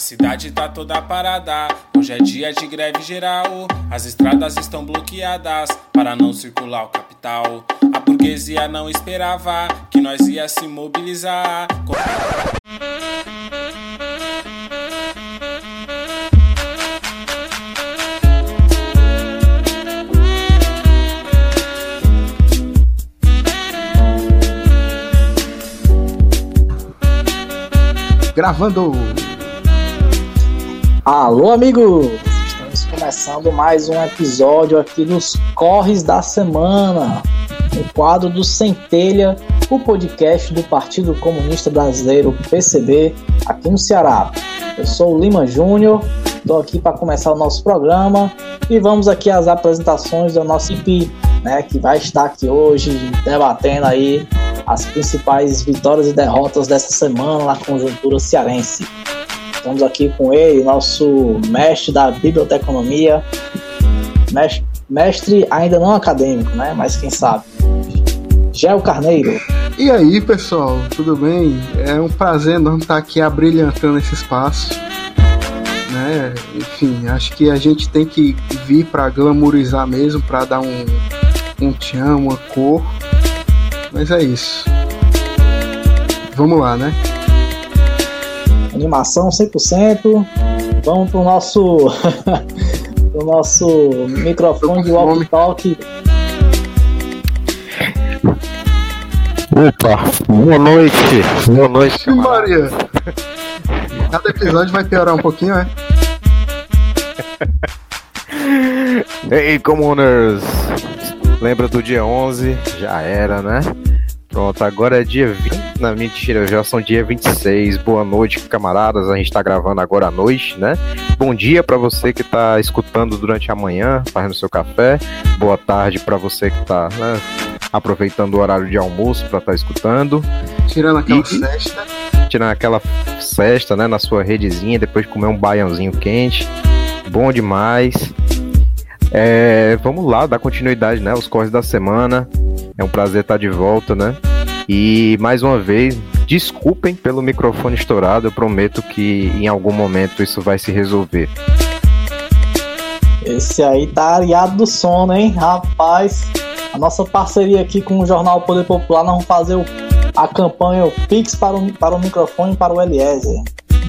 cidade tá toda parada, hoje é dia de greve geral. As estradas estão bloqueadas para não circular o capital. A burguesia não esperava que nós ia se mobilizar. Gravando. Alô, amigos! Estamos começando mais um episódio aqui dos Corres da Semana, no quadro do Centelha, o podcast do Partido Comunista Brasileiro, PCB, aqui no Ceará. Eu sou o Lima Júnior, estou aqui para começar o nosso programa e vamos aqui às apresentações da nossa IP, né, que vai estar aqui hoje debatendo aí as principais vitórias e derrotas dessa semana na conjuntura cearense. Estamos aqui com ele, nosso mestre da biblioteconomia, mestre, mestre ainda não acadêmico, né? Mas quem sabe. Gel Carneiro. E aí, pessoal, tudo bem? É um prazer enorme estar aqui abrilhantando esse espaço. Né? Enfim, acho que a gente tem que vir para glamourizar mesmo, para dar um, um tchan, uma cor. Mas é isso. Vamos lá, né? Animação 100%. Vamos pro nosso pro nosso microfone de walkie-talkie. Opa, boa noite. Boa noite, Sim, Maria. Cada episódio vai piorar um pouquinho, é? Hey, Commoners! Lembra do dia 11? Já era, né? Pronto, agora é dia 20. Não, mentira, já são dia 26. Boa noite, camaradas. A gente tá gravando agora à noite, né? Bom dia para você que tá escutando durante a manhã, fazendo seu café. Boa tarde para você que tá né, aproveitando o horário de almoço para estar tá escutando. Tirando aquela E- cesta. Tirando aquela cesta, né, na sua redezinha, depois de comer um baiãozinho quente. Bom demais. É, vamos lá, dar continuidade, né? Os corres da semana. É um prazer estar de volta, né? E mais uma vez, desculpem pelo microfone estourado. Eu prometo que em algum momento isso vai se resolver. Esse aí tá aliado do sono, hein? Rapaz, a nossa parceria aqui com o Jornal Poder Popular, nós vamos fazer a campanha o Pix para o, para o microfone e para o Eliezer.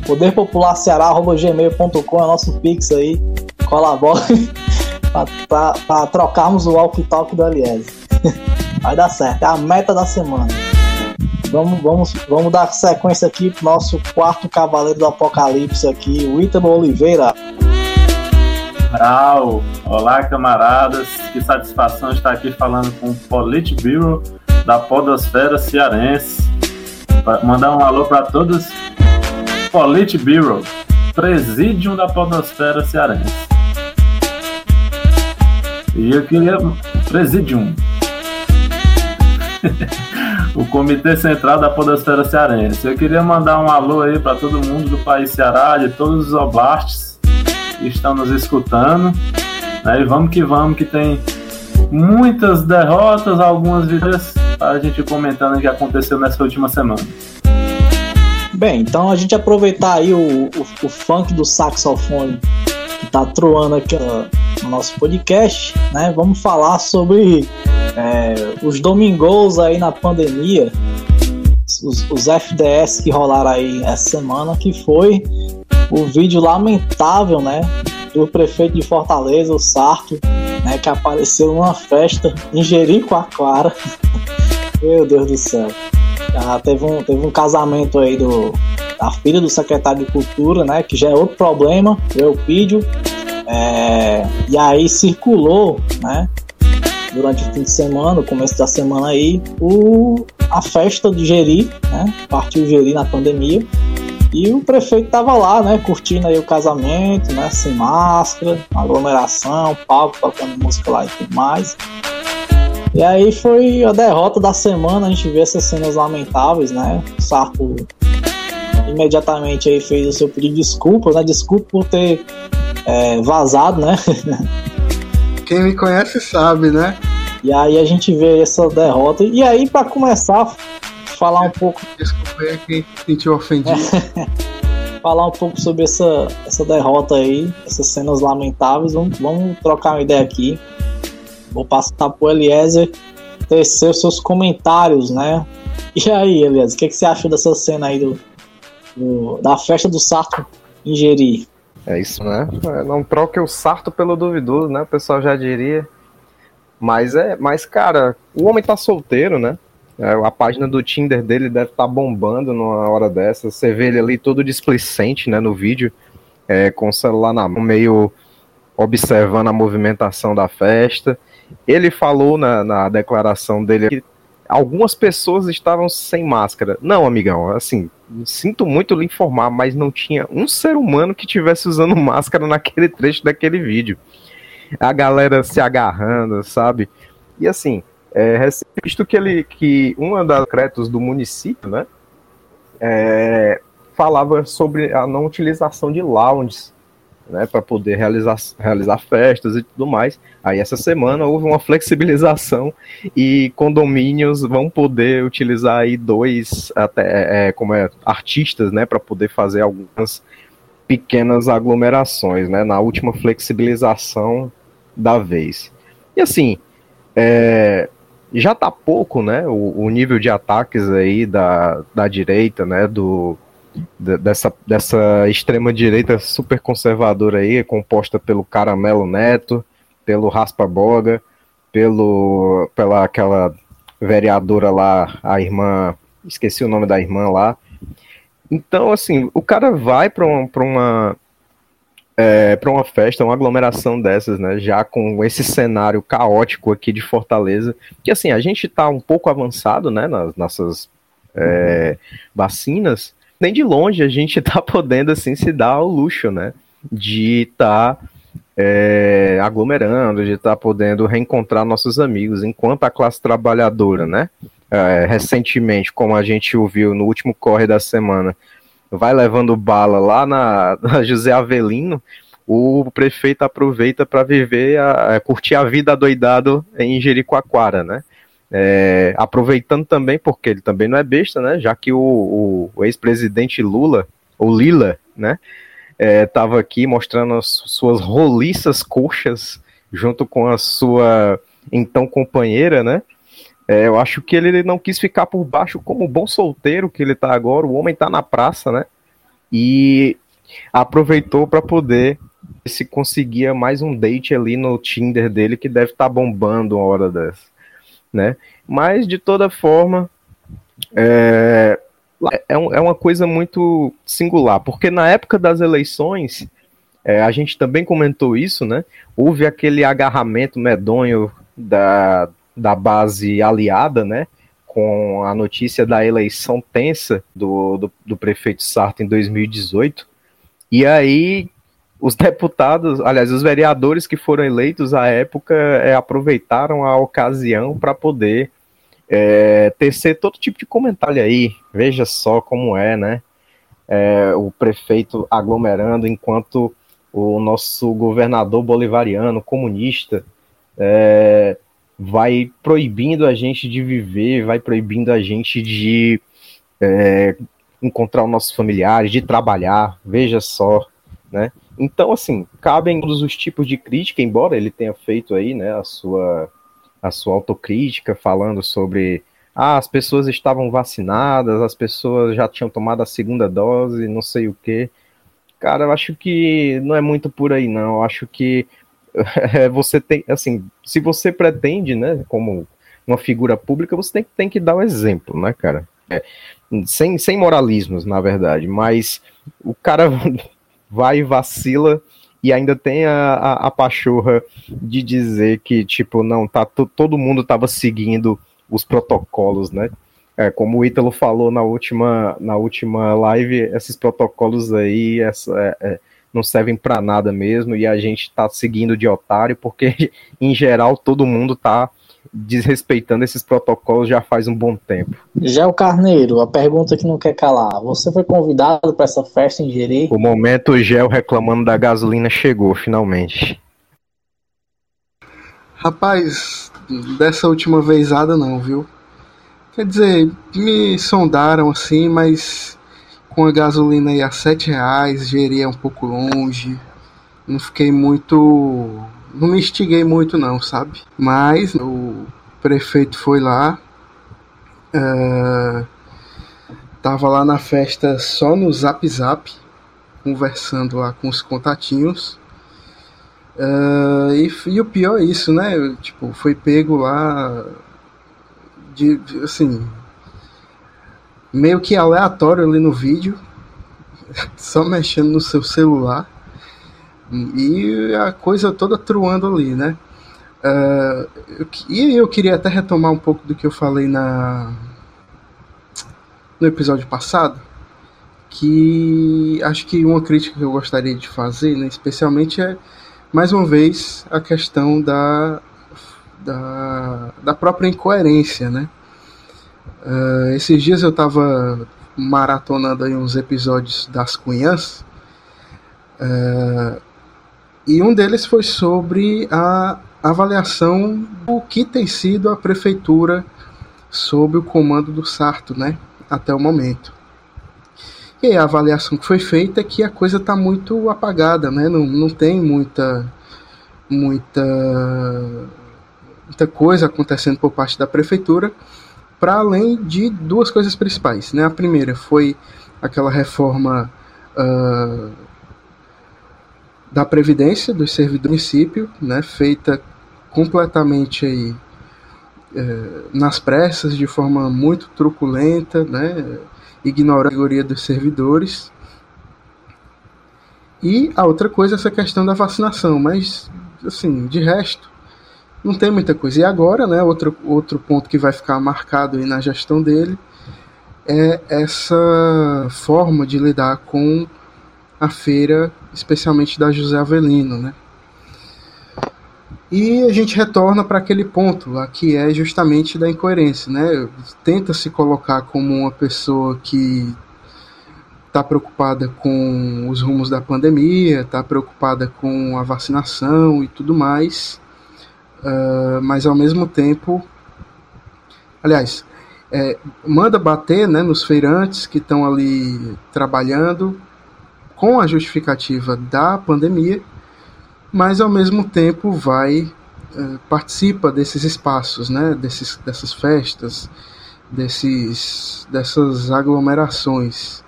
Poderpopularceará.gmail.com é nosso Pix aí. Colabore para trocarmos o walkie-talkie do Eliezer. Vai dar certo, é a meta da semana. Vamos, vamos, vamos dar sequência aqui pro nosso quarto cavaleiro do apocalipse aqui, o Ítalo Oliveira. Brau. Olá, camaradas. Que satisfação estar aqui falando com o Politburo da Podosfera Cearense. Mandar um alô para todos. Politburo, Presídio da Podosfera Cearense. E eu queria. Presidium. o Comitê Central da Podosfera Cearense. Eu queria mandar um alô aí para todo mundo do país Ceará, de todos os oblastes que estão nos escutando. Né? E vamos que vamos, que tem muitas derrotas, algumas vitórias para a gente comentando o que aconteceu nessa última semana. Bem, então a gente aproveitar aí o, o, o funk do saxofone que tá troando aqui no nosso podcast, né? Vamos falar sobre é, os domingos aí na pandemia, os, os FDS que rolaram aí essa semana, que foi o vídeo lamentável, né? Do prefeito de Fortaleza, o Sarto, né? Que apareceu numa festa em Jericoacoara. Meu Deus do céu. Ah, teve, um, teve um casamento aí do, da filha do secretário de Cultura, né? Que já é outro problema, Eupídio. É, e aí circulou, né? Durante o fim de semana, o começo da semana aí, o, a festa de Jeri, né? Partiu Jeri na pandemia. E o prefeito tava lá, né? Curtindo aí o casamento, né? Sem máscara, aglomeração, palco tocando música lá e tudo mais. E aí foi a derrota da semana, a gente vê essas cenas lamentáveis, né? O Sarto imediatamente aí fez o seu pedido de desculpas, né? Desculpa por ter é, vazado, né? Quem me conhece sabe, né? E aí a gente vê essa derrota. E aí, para começar, falar um pouco. Desculpa aí quem se sentiu ofendido. falar um pouco sobre essa, essa derrota aí, essas cenas lamentáveis. Vamos, vamos trocar uma ideia aqui. Vou passar pro Eliezer tecer os seus comentários, né? E aí, Eliezer, o que, que você achou dessa cena aí do, do da festa do Sarto ingerir? É isso, né? É, não troque o sarto pelo duvidoso, né? O pessoal já diria. Mas é, mas cara, o homem tá solteiro, né? É, a página do Tinder dele deve estar tá bombando numa hora dessa. Você vê ele ali todo displicente, né, no vídeo, é, com o celular na mão, meio observando a movimentação da festa. Ele falou na, na declaração dele que algumas pessoas estavam sem máscara. Não, amigão, assim, sinto muito lhe informar, mas não tinha um ser humano que tivesse usando máscara naquele trecho daquele vídeo. A galera se agarrando, sabe? E assim, é, visto que ele que uma das decretos do município, né, é, falava sobre a não utilização de lounges né, para poder realizar, realizar festas e tudo mais. Aí essa semana houve uma flexibilização e condomínios vão poder utilizar aí dois até é, é como é artistas, né, para poder fazer algumas pequenas aglomerações, né, na última flexibilização da vez. E assim, é, já tá pouco, né, o, o nível de ataques aí da, da direita, né, do dessa, dessa extrema direita super conservadora aí, composta pelo Caramelo Neto, pelo Raspa Boga, pelo pela aquela vereadora lá, a irmã, esqueci o nome da irmã lá. Então, assim, o cara vai para uma, uma é, uma festa, uma aglomeração dessas, né? Já com esse cenário caótico aqui de Fortaleza, que assim a gente está um pouco avançado, né? Nas nossas é, vacinas, nem de longe a gente tá podendo assim se dar o luxo, né? De estar tá, é, aglomerando, de estar tá podendo reencontrar nossos amigos, enquanto a classe trabalhadora, né? É, recentemente, como a gente ouviu no último corre da semana, vai levando bala lá na, na José Avelino, o prefeito aproveita para viver, a, a, curtir a vida doidado em Jericoacoara, né? É, aproveitando também, porque ele também não é besta, né? Já que o, o, o ex-presidente Lula, ou Lila, né? Estava é, aqui mostrando as suas roliças coxas junto com a sua então companheira, né? É, eu acho que ele não quis ficar por baixo como bom solteiro que ele tá agora. O homem tá na praça, né? E aproveitou para poder se conseguia mais um date ali no Tinder dele que deve estar tá bombando uma hora dessa né? Mas de toda forma é, é, um, é uma coisa muito singular, porque na época das eleições é, a gente também comentou isso, né? Houve aquele agarramento medonho da, da base aliada, né? Com a notícia da eleição tensa do, do, do prefeito Sarto em 2018. E aí os deputados, aliás, os vereadores que foram eleitos à época é, aproveitaram a ocasião para poder é, tecer todo tipo de comentário aí. Veja só como é, né? É, o prefeito aglomerando enquanto o nosso governador bolivariano, comunista, é, vai proibindo a gente de viver, vai proibindo a gente de é, encontrar os nossos familiares, de trabalhar. Veja só, né? Então, assim, cabem todos os tipos de crítica, embora ele tenha feito aí, né, a sua, a sua autocrítica, falando sobre ah, as pessoas estavam vacinadas, as pessoas já tinham tomado a segunda dose, não sei o quê. Cara, eu acho que não é muito por aí, não. Eu acho que você tem, assim, se você pretende, né, como uma figura pública, você tem, tem que dar o exemplo, né, cara? É, sem, sem moralismos, na verdade, mas o cara vai e vacila e ainda tem a, a, a, pachorra de dizer que, tipo, não, tá, todo mundo tava seguindo os protocolos, né? É, como o Ítalo falou na última, na última live, esses protocolos aí essa, é, é, não servem para nada mesmo e a gente tá seguindo de otário porque, em geral, todo mundo tá desrespeitando esses protocolos já faz um bom tempo. Já o Carneiro, a pergunta que não quer calar. Você foi convidado para essa festa em Jeri? O momento o Gel reclamando da gasolina chegou, finalmente. Rapaz, dessa última vezada não, viu? Quer dizer, me sondaram assim, mas com a gasolina aí a sete reais, Jeri é um pouco longe. Não fiquei muito. Não me instiguei muito não, sabe? Mas o prefeito foi lá. Uh, tava lá na festa só no zap zap, conversando lá com os contatinhos. Uh, e, e, o pior é isso, né? Tipo, foi pego lá de, de, assim meio que aleatório ali no vídeo, só mexendo no seu celular e a coisa toda truando ali, né? Uh, eu, e eu queria até retomar um pouco do que eu falei na no episódio passado, que acho que uma crítica que eu gostaria de fazer, né, especialmente é mais uma vez a questão da, da, da própria incoerência, né? Uh, esses dias eu estava maratonando aí uns episódios das Cunhãs uh, e um deles foi sobre a avaliação do que tem sido a prefeitura sob o comando do Sarto, né, até o momento. E a avaliação que foi feita é que a coisa está muito apagada, né, não, não tem muita muita muita coisa acontecendo por parte da prefeitura para além de duas coisas principais. Né? A primeira foi aquela reforma uh, da Previdência dos servidores do município, né? feita completamente aí, uh, nas pressas, de forma muito truculenta, né? ignorando a categoria dos servidores. E a outra coisa é essa questão da vacinação, mas assim, de resto, não tem muita coisa. E agora, né, outro, outro ponto que vai ficar marcado aí na gestão dele é essa forma de lidar com a feira, especialmente da José Avelino, né? E a gente retorna para aquele ponto lá que é justamente da incoerência, né? Tenta se colocar como uma pessoa que está preocupada com os rumos da pandemia, está preocupada com a vacinação e tudo mais, uh, mas ao mesmo tempo, aliás, é, manda bater né, nos feirantes que estão ali trabalhando com a justificativa da pandemia, mas ao mesmo tempo vai uh, participa desses espaços, né, desses, dessas festas, desses, dessas aglomerações.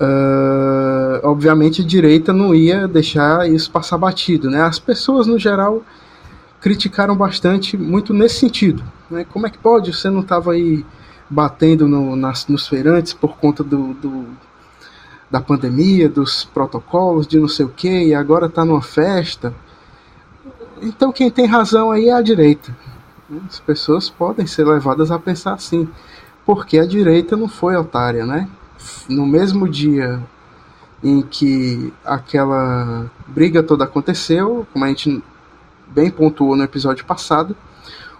Uh, obviamente a direita não ia deixar isso passar batido, né? As pessoas no geral criticaram bastante, muito nesse sentido. Né? Como é que pode? Você não estava aí batendo no, nas, nos feirantes por conta do, do, da pandemia, dos protocolos, de não sei o que, e agora está numa festa. Então quem tem razão aí é a direita. As pessoas podem ser levadas a pensar assim, porque a direita não foi otária, né? No mesmo dia em que aquela briga toda aconteceu, como a gente bem pontuou no episódio passado,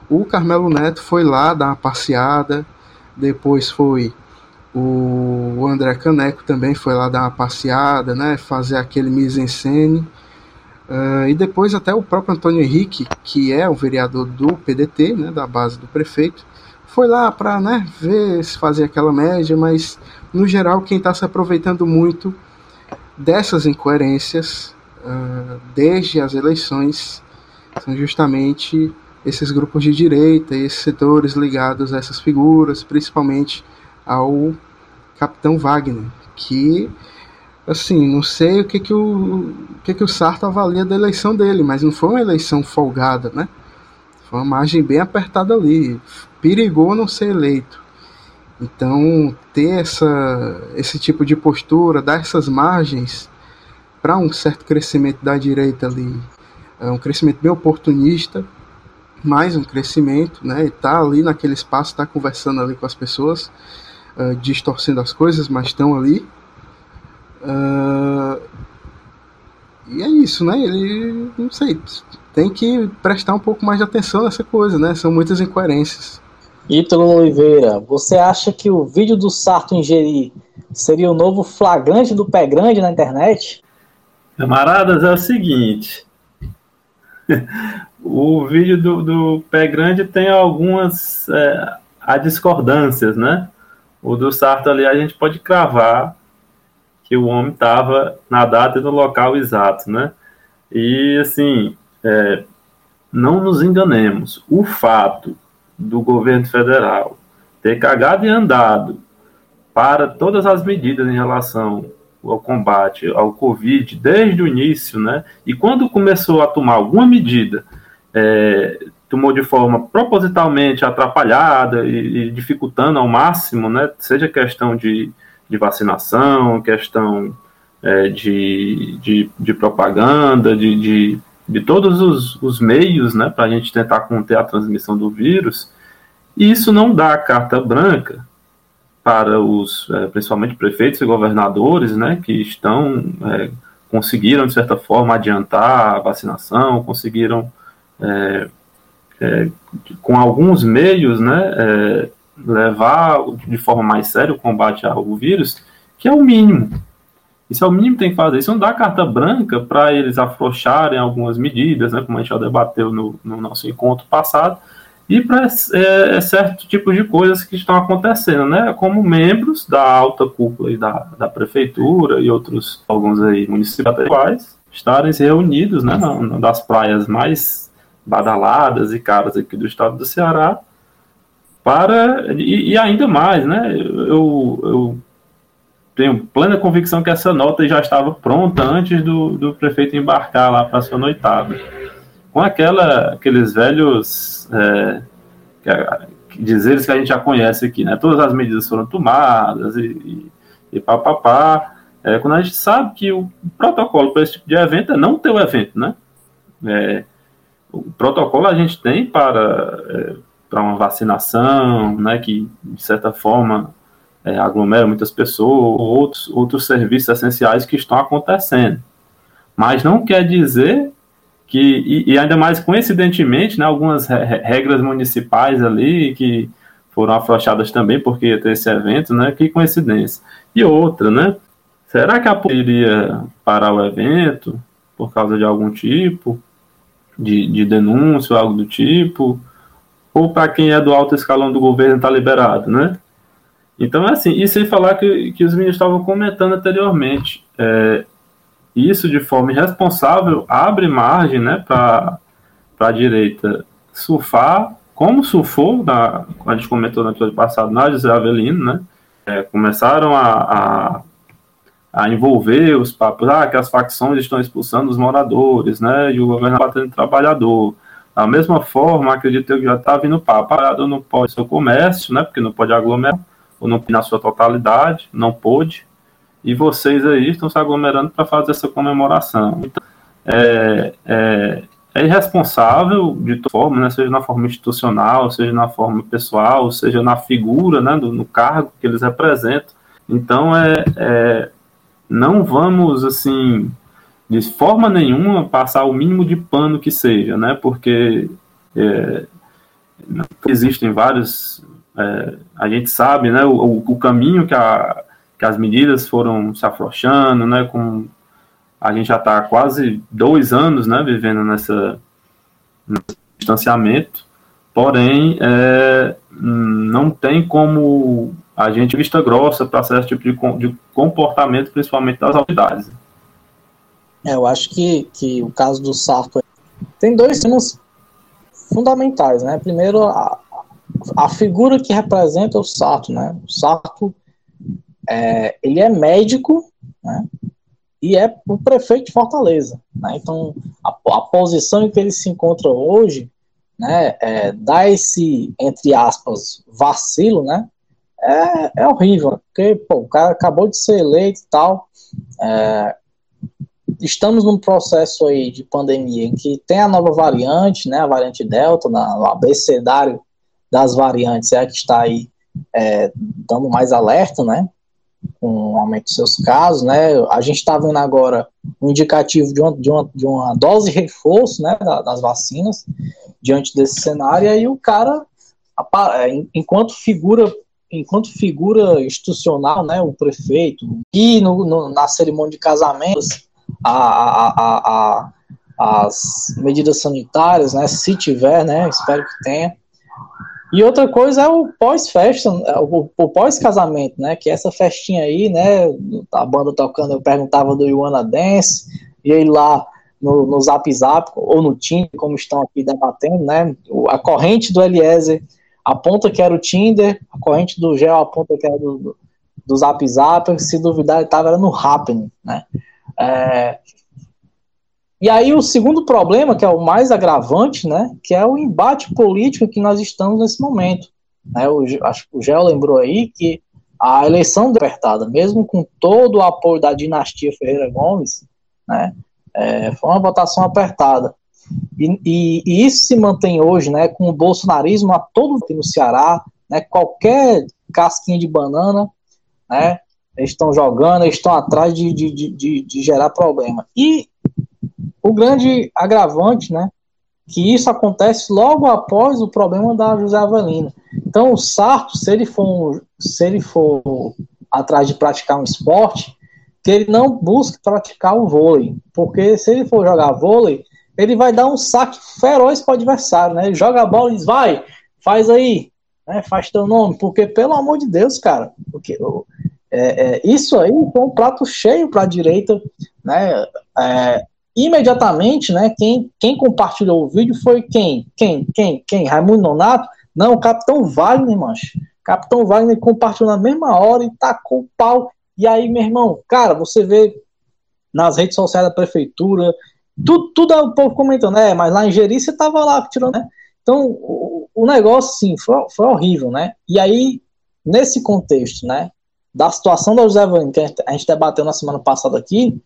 o Carmelo Neto foi lá dar uma passeada, depois foi o André Caneco também foi lá dar uma passeada, né, fazer aquele mise-en-scène, uh, e depois até o próprio Antônio Henrique, que é o vereador do PDT, né, da base do prefeito, foi lá para né, ver se fazer aquela média, mas no geral quem está se aproveitando muito dessas incoerências uh, desde as eleições são justamente esses grupos de direita e esses setores ligados a essas figuras, principalmente ao Capitão Wagner, que assim, não sei o que que o, o que que o Sarto avalia da eleição dele, mas não foi uma eleição folgada, né? Foi uma margem bem apertada ali, perigou não ser eleito. Então, ter essa, esse tipo de postura, dar essas margens para um certo crescimento da direita ali é um crescimento bem oportunista, mais um crescimento, né? Está ali naquele espaço, está conversando ali com as pessoas, uh, distorcendo as coisas, mas estão ali. Uh, e é isso, né? Ele, não sei, tem que prestar um pouco mais de atenção nessa coisa, né? São muitas incoerências. Ítalo Oliveira, você acha que o vídeo do Sarto ingerir seria o novo flagrante do pé grande na internet? Camaradas, é o seguinte, o vídeo do, do Pé Grande tem algumas é, discordâncias, né? O do Sarto ali a gente pode cravar que o homem estava na data e no local exato, né? E assim, é, não nos enganemos, o fato do governo federal ter cagado e andado para todas as medidas em relação ao combate ao Covid desde o início, né? E quando começou a tomar alguma medida, é, tomou de forma propositalmente atrapalhada e, e, dificultando ao máximo, né? Seja questão de, de vacinação, questão é, de, de, de, propaganda, de, de, de todos os, os meios, né? Para a gente tentar conter a transmissão do vírus. E isso não dá carta branca para os, é, principalmente prefeitos e governadores, né, que estão, é, conseguiram, de certa forma, adiantar a vacinação, conseguiram, é, com alguns meios, né, é, levar de forma mais séria o combate ao vírus, que é o mínimo. Isso é o mínimo que tem que fazer. Isso não dá carta branca para eles afrouxarem algumas medidas, né, como a gente já debateu no, no nosso encontro passado, e para é, é, certo tipo de coisas que estão acontecendo, né? Como membros da alta cúpula e da, da prefeitura e outros alguns aí municipais estarem reunidos, né? Das praias mais badaladas e caras aqui do estado do Ceará para e, e ainda mais, né? Eu, eu tenho plena convicção que essa nota já estava pronta antes do, do prefeito embarcar lá para sua noitada com aquela, aqueles velhos é, dizeres que a gente já conhece aqui, né? Todas as medidas foram tomadas e, e, e papapá. É, quando a gente sabe que o protocolo para esse tipo de evento é não ter o evento, né? É, o protocolo a gente tem para, é, para uma vacinação, né? Que de certa forma é, aglomera muitas pessoas, outros, outros serviços essenciais que estão acontecendo. Mas não quer dizer que e, e, ainda mais coincidentemente, né, algumas regras municipais ali que foram afrouxadas também porque ia ter esse evento, né? Que coincidência. E outra, né? Será que a iria parar o evento por causa de algum tipo de, de denúncia ou algo do tipo? Ou para quem é do alto escalão do governo está liberado, né? Então, é assim, e sem falar que, que os meninos estavam comentando anteriormente, é, isso de forma irresponsável abre margem né, para a direita surfar, como surfou, na, a gente comentou no episódio passado, na José Avelino, né? É, começaram a, a, a, envolver os papos, ah, que as facções estão expulsando os moradores, né? E o governo batendo trabalhador. Da mesma forma, acredito que já está vindo papo, parado não pode ser o comércio, né? Porque não pode aglomerar, ou não na sua totalidade, não pôde e vocês aí estão se aglomerando para fazer essa comemoração. Então, é, é, é, irresponsável de toda forma, né, seja na forma institucional, seja na forma pessoal, seja na figura, né, do, no cargo que eles representam. Então, é, é, não vamos, assim, de forma nenhuma, passar o mínimo de pano que seja, né, porque é, existem vários... É, a gente sabe, né, o, o caminho que a que as medidas foram se afrouxando, né, com a gente já está quase dois anos, né, vivendo nessa nesse distanciamento, porém é, não tem como a gente vista grossa para certo tipo de, de, comportamento, principalmente das autoridades. É, eu acho que, que o caso do Sarto tem dois temas fundamentais, né? Primeiro, a, a figura que representa o Sarto, né? O Sarto é, ele é médico, né, e é o prefeito de Fortaleza. Né, então, a, a, posição em que ele se encontra hoje, né, é, dá esse, entre aspas, vacilo, né, é, é horrível, porque pô, o cara acabou de ser eleito e tal, é, estamos num processo aí de pandemia em que tem a nova variante, né, a variante Delta, na, no abecedário das variantes é a que está aí é, dando mais alerta, né, com o aumento dos seus casos, né? A gente está vendo agora um indicativo de uma, de uma, de uma dose reforço, né, das vacinas diante desse cenário, e aí o cara, é, enquanto figura enquanto figura institucional, né, o prefeito, e no, no, na cerimônia de casamentos, a, a, a, as medidas sanitárias, né, se tiver, né, espero que tenha, E outra coisa é o pós-festa, o, o pós-casamento, né? Que é essa festinha aí, né? A banda tocando, eu perguntava do Iwana Dance, e ele lá no, no Zap Zap, ou no Tinder, como estão aqui debatendo, né? A corrente do Eliezer aponta que era o Tinder, a corrente do Gel aponta que era do, do, Zap Zap, se duvidar ele estava no Happening, né? É, e aí o segundo problema, que é o mais agravante, né, que é o embate político que nós estamos nesse momento. Né, o, acho que o Gel lembrou aí que a eleição apertada, mesmo com todo o apoio da dinastia Ferreira Gomes, né, é, foi uma votação apertada. E, e, e, isso se mantém hoje, né, com o bolsonarismo a todo aqui no Ceará, né, qualquer casquinha de banana, né, eles estão jogando, eles estão atrás de, de, de, de, gerar problema. E o grande agravante, né, que isso acontece logo após o problema da José Avelina. Então, o Sarto, se ele for, se ele for atrás de praticar um esporte, que ele não busque praticar o vôlei, porque se ele for jogar vôlei, ele vai dar um saque feroz para o adversário, né? Ele joga a bola e diz, vai, faz aí, né? faz teu nome, porque pelo amor de Deus, cara, porque é, é, isso aí foi um prato cheio para a direita, né? É, imediatamente, né, quem, quem compartilhou o vídeo foi quem? Quem? Quem? Quem? Raimundo Nonato? Não, o Capitão Wagner, mancho. Capitão Wagner compartilhou na mesma hora e tacou o pau. E aí, meu irmão, cara, você vê nas redes sociais da prefeitura, tudo, tudo o povo comentando, né? Mas lá em Jeri você tava lá tirando, né? Então, o, o negócio, sim, foi, foi horrível, né? E aí, nesse contexto, né, da situação da José Vane, que a gente debateu na semana passada aqui,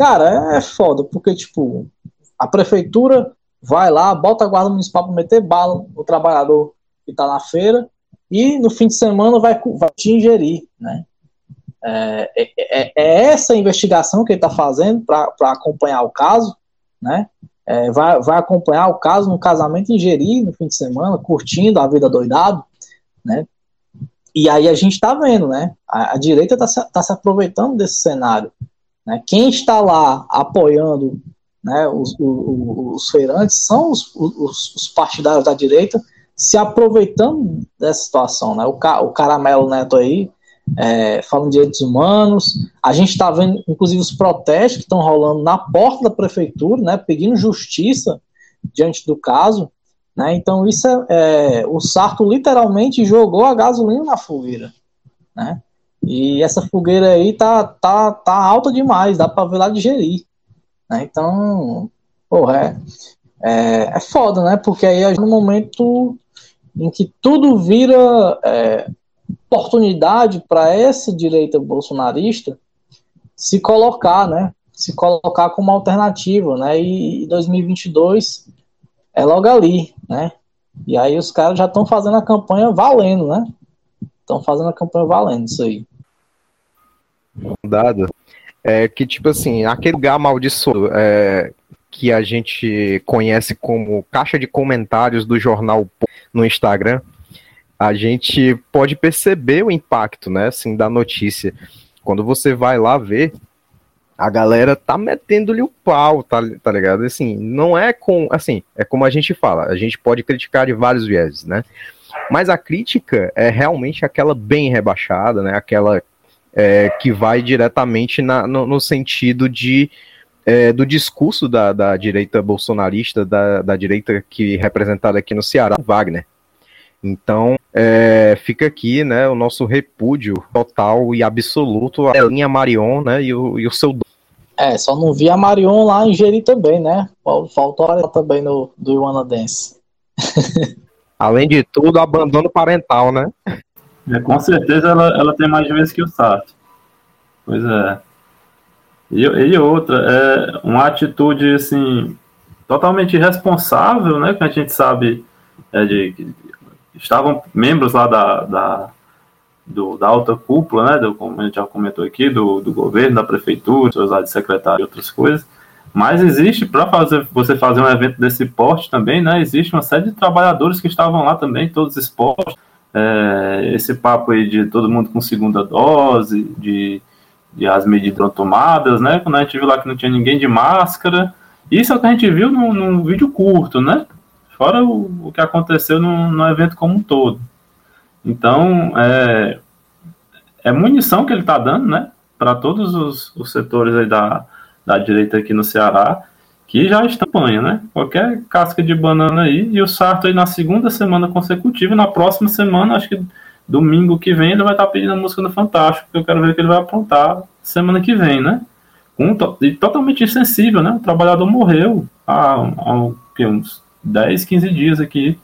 Cara, é foda, porque, tipo, a prefeitura vai lá, bota a guarda municipal para meter bala no trabalhador que está na feira e no fim de semana vai, vai te ingerir, né? É, é, é, é essa investigação que ele está fazendo para acompanhar o caso, né? É, vai, vai acompanhar o caso no casamento ingerir no fim de semana, curtindo a vida doidado, né? E aí a gente está vendo, né? A, a direita está tá se aproveitando desse cenário. Né? Quem está lá apoiando né, os, os, os, feirantes são os, os, partidários da direita se aproveitando dessa situação. Né? O, o Caramelo Neto aí é, falando de direitos humanos. A gente está vendo, inclusive, os protestos que estão rolando na porta da prefeitura, né, pedindo justiça diante do caso. Né? Então, isso é, é, o Sarto literalmente jogou a gasolina na fogueira. Né? E essa fogueira aí tá, tá, tá alta demais, dá pra ver lá digerir. Né? Então, porra, é, é, é foda, né? Porque aí no momento em que tudo vira é, oportunidade para essa direita bolsonarista se colocar, né? Se colocar como alternativa, né? E 2022 é logo ali, né? E aí os caras já estão fazendo a campanha valendo, né? Estão fazendo a campanha valendo isso aí dado é que, tipo assim, aquele lugar amaldiçoado é, que a gente conhece como caixa de comentários do jornal no Instagram, a gente pode perceber o impacto, né, assim, da notícia. Quando você vai lá ver, a galera tá metendo-lhe o pau, tá, tá ligado? Assim, não é com, assim, é como a gente fala, a gente pode criticar de vários vieses, né? Mas a crítica é realmente aquela bem rebaixada, né? Aquela é, que vai diretamente na, no, no, sentido de é, do discurso da, da direita bolsonarista, da, da, direita que é representada aqui no Ceará, Wagner. Então, é, fica aqui né, o nosso repúdio total e absoluto à linha Marion né, e, o, e o seu É, só não vi a Marion lá em Jeri também, né? Faltou ela também no do Iwana Dance. Além de tudo, abandono parental, né? É, com certeza ela, ela tem mais vezes que o Sarto. Pois é. E, e outra, é uma atitude assim totalmente irresponsável, né? Que a gente sabe é de, estavam membros lá da, da, do, da alta cúpula, né? Do, como a gente já comentou aqui, do, do governo, da prefeitura, pessoas lá de secretário e outras coisas. Mas existe, para fazer, você fazer um evento desse porte também, né? Existe uma série de trabalhadores que estavam lá também, todos expostos é, esse papo aí de todo mundo com segunda dose, de, de as medidas tomadas, né? Quando a gente viu lá que não tinha ninguém de máscara. Isso é o que a gente viu num, num vídeo curto, né? Fora o, o que aconteceu no, no evento como um todo. Então, é, é munição que ele está dando, né, para todos os, os setores da, da direita aqui no Ceará, que já estampanha, né? Qualquer casca de banana aí, e o Sarto aí na segunda semana consecutiva, na próxima semana, acho que domingo que vem, ele vai estar tá pedindo a música no Fantástico, que eu quero ver o que ele vai aprontar semana que vem, né? Um, e totalmente insensível, né? O trabalhador morreu há, há que, uns 10, 15 dias aqui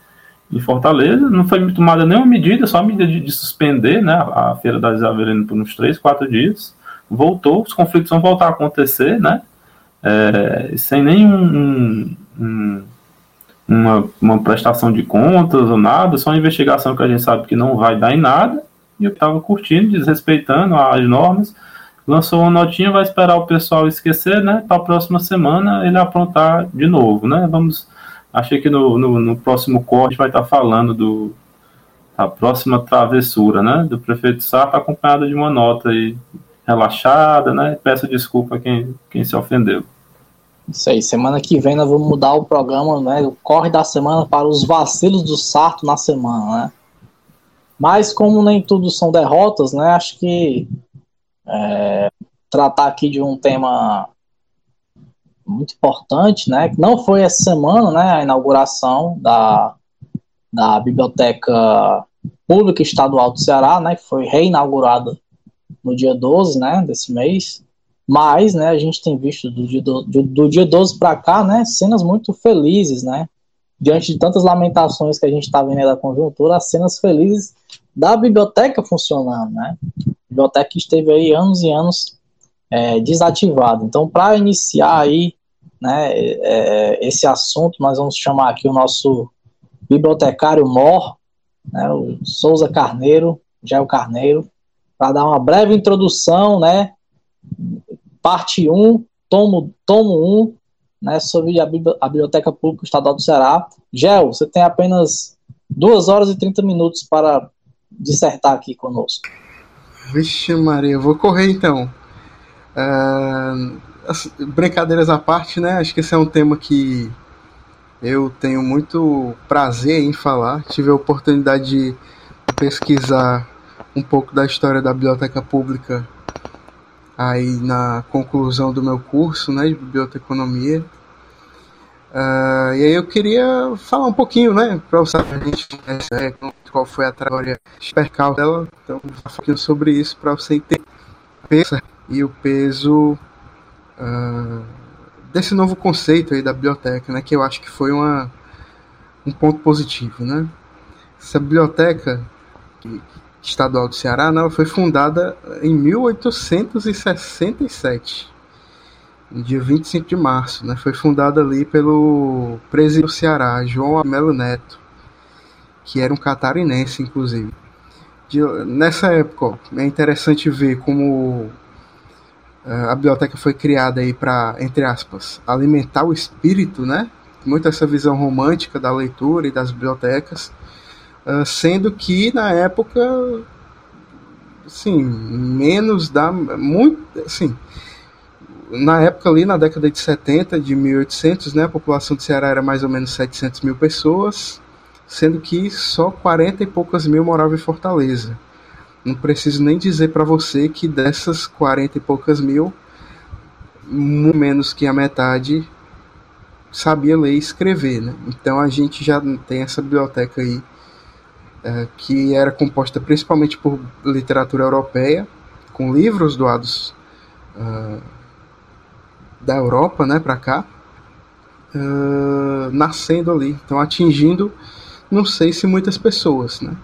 em Fortaleza. Não foi tomada nenhuma medida, só a medida de, de suspender né, a, Feira das Avelino por uns 3, 4 dias. Voltou, os conflitos vão voltar a acontecer, né? É, sem nenhum um, um, uma, uma prestação de contas ou nada, só uma investigação que a gente sabe que não vai dar em nada. E eu estava curtindo, desrespeitando as normas lançou uma notinha, vai esperar o pessoal esquecer, né? Para a próxima semana ele aprontar de novo, né? Vamos. Achei que no, no, no próximo corte vai estar tá falando do a próxima travessura, né? Do prefeito Sarto, acompanhada de uma nota aí relaxada, né? Peço desculpa a quem, quem se ofendeu. Isso aí, semana que vem nós vamos mudar o programa, né? O corre da semana para os vacilos do Sarto na semana, né? Mas como nem tudo são derrotas, né? Acho que é, tratar aqui de um tema muito importante, né? Que não foi essa semana, né? A inauguração da, da Biblioteca Pública Estadual do Ceará, né? Que foi reinaugurada no dia 12, né? Desse mês. Mas, né? A gente tem visto do dia, do, do dia 12 para cá, né? Cenas muito felizes, né? Diante de tantas lamentações que a gente está vendo da conjuntura, as cenas felizes da biblioteca funcionando, né? biblioteca que esteve aí anos e anos é, desativada. Então, para iniciar aí né, é, esse assunto, nós vamos chamar aqui o nosso bibliotecário Mor, né, o Souza Carneiro, Jair Carneiro, para dar uma breve introdução, né, parte 1, tomo, tomo 1, né, sobre a, a Biblioteca Pública Estadual do Ceará. Gel, você tem apenas 2 horas e 30 minutos para dissertar aqui conosco. Vixe, Maria, eu vou correr então. Uh, brincadeiras à parte, né? Acho que esse é um tema que eu tenho muito prazer em falar. Tive a oportunidade de pesquisar um pouco da história da biblioteca pública aí na conclusão do meu curso, né, de biblioteconomia. Uh, e aí eu queria falar um pouquinho, né, para você a gente né, qual foi a trajetória percal dela. Então, vou falar um pouquinho sobre isso para você entender peso e o peso uh, desse novo conceito aí da biblioteca, né, que eu acho que foi uma, um ponto positivo, né. Essa biblioteca estadual do Ceará, não, foi fundada em 1867 no dia 25 de março, né? Foi fundada ali pelo presidente do Ceará, João Melo Neto, que era um catarinense, inclusive. De, nessa época, ó, é interessante ver como a biblioteca foi criada aí para, entre aspas, alimentar o espírito, né? Muito essa visão romântica da leitura e das bibliotecas, uh, sendo que na época, assim, menos da muito, assim, na época ali, na década de 70, de 1800, né, a população do Ceará era mais ou menos 700 mil pessoas, sendo que só 40 e poucas mil moravam em Fortaleza. Não preciso nem dizer para você que dessas 40 e poucas mil, menos que a metade sabia ler e escrever, né? Então a gente já tem essa biblioteca aí é, que era composta principalmente por literatura europeia, com livros doados uh, da Europa, né, para cá, uh, nascendo ali, então atingindo, não sei se muitas pessoas, né.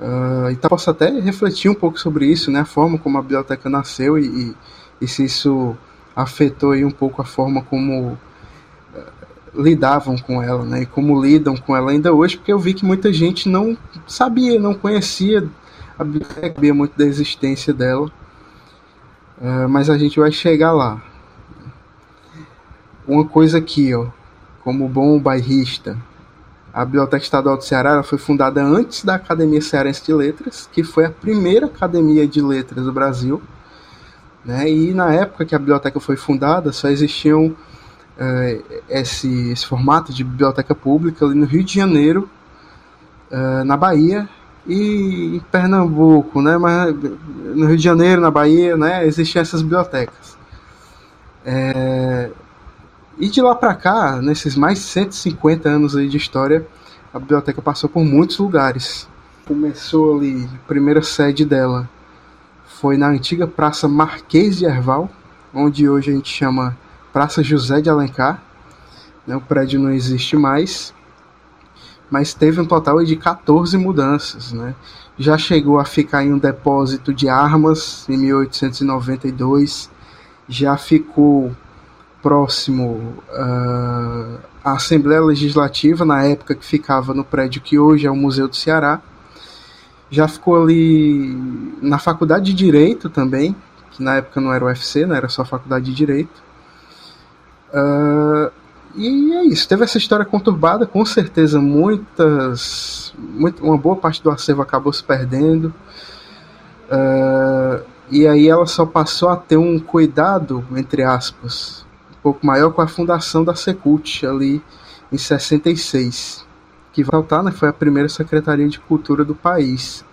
Uh, então posso até refletir um pouco sobre isso, né, a forma como a biblioteca nasceu e, e, e se isso afetou aí um pouco a forma como uh, lidavam com ela, né, e como lidam com ela ainda hoje, porque eu vi que muita gente não sabia, não conhecia a biblioteca, sabia muito da existência dela, uh, mas a gente vai chegar lá. Uma coisa aqui, ó, como bom bairrista, a Biblioteca Estadual do Ceará foi fundada antes da Academia Cearense de Letras, que foi a primeira academia de letras do Brasil. Né? E na época que a biblioteca foi fundada, só existiam uh, esse, esse formato de biblioteca pública ali no Rio de Janeiro, uh, na Bahia e em Pernambuco, né? Mas no Rio de Janeiro, na Bahia, né? Existiam essas bibliotecas. É, e de lá para cá, nesses mais de 150 anos aí de história, a biblioteca passou por muitos lugares. Começou ali, a primeira sede dela foi na antiga Praça Marquês de Erval, onde hoje a gente chama Praça José de Alencar. Né, o prédio não existe mais, mas teve um total de 14 mudanças. Né? Já chegou a ficar em um depósito de armas em 1892, já ficou próximo uh, à Assembleia Legislativa, na época que ficava no prédio que hoje é o Museu do Ceará. Já ficou ali na Faculdade de Direito também, que na época não era o UFC, né, era só Faculdade de Direito. Uh, e é isso, teve essa história conturbada, com certeza muitas, muito, uma boa parte do acervo acabou se perdendo. Uh, e aí ela só passou a ter um cuidado, entre aspas, pouco maior com a fundação da Secult ali em 66, que voltar, né, foi a primeira secretaria de cultura do país.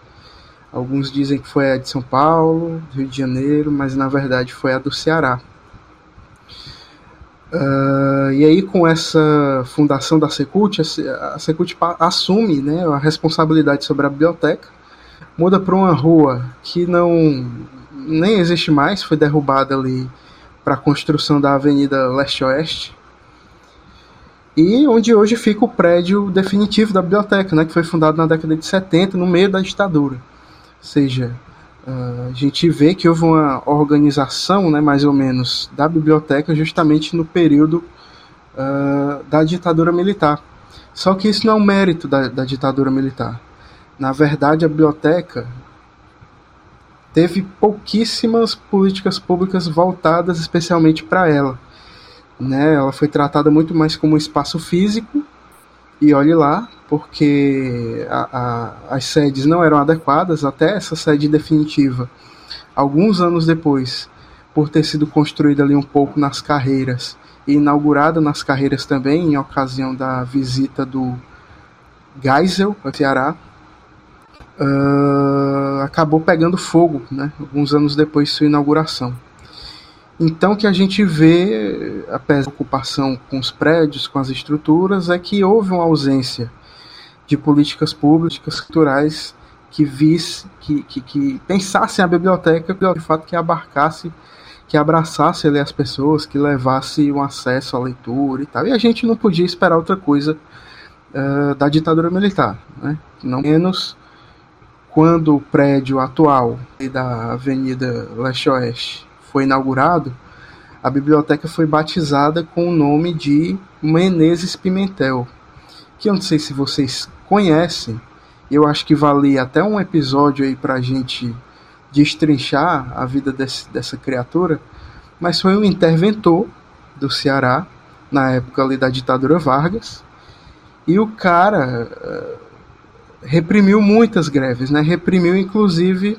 Alguns dizem que foi a de São Paulo, Rio de Janeiro, mas na verdade foi a do Ceará. Uh, e aí, com essa fundação da Secult, a Secult assume né, a responsabilidade sobre a biblioteca, muda para uma rua que não nem existe mais, foi derrubada ali para a construção da Avenida Leste-Oeste, e onde hoje fica o prédio definitivo da biblioteca, né, que foi fundado na década de 70, no meio da ditadura. Ou seja, Uh, a gente vê que houve uma organização, né, mais ou menos, da biblioteca justamente no período uh, da ditadura militar. Só que isso não é um mérito da, da ditadura militar. Na verdade, a biblioteca teve pouquíssimas políticas públicas voltadas especialmente para ela. Né? Ela foi tratada muito mais como um espaço físico, e olhe lá, porque a, a, as sedes não eram adequadas até essa sede definitiva. Alguns anos depois, por ter sido construída ali um pouco nas carreiras e inaugurada nas carreiras também, em ocasião da visita do Geisel ao Ceará, uh, acabou pegando fogo, né, alguns anos depois de sua inauguração. Então, que a gente vê, apesar da ocupação com os prédios, com as estruturas, é que houve uma ausência de políticas públicas culturais que visse, que, que, que pensassem a biblioteca de fato que abarcasse, que abraçasse ali as pessoas, que levasse um acesso à leitura e tal. E a gente não podia esperar outra coisa uh, da ditadura militar, né? não menos quando o prédio atual da Avenida Leste-Oeste foi inaugurado, a biblioteca foi batizada com o nome de Menezes Pimentel, que eu não sei se vocês conhecem, eu acho que valia até um episódio aí para a gente destrinchar a vida desse, dessa criatura, mas foi um interventor do Ceará, na época ali da ditadura Vargas, e o cara uh, reprimiu muitas greves, né? Reprimiu inclusive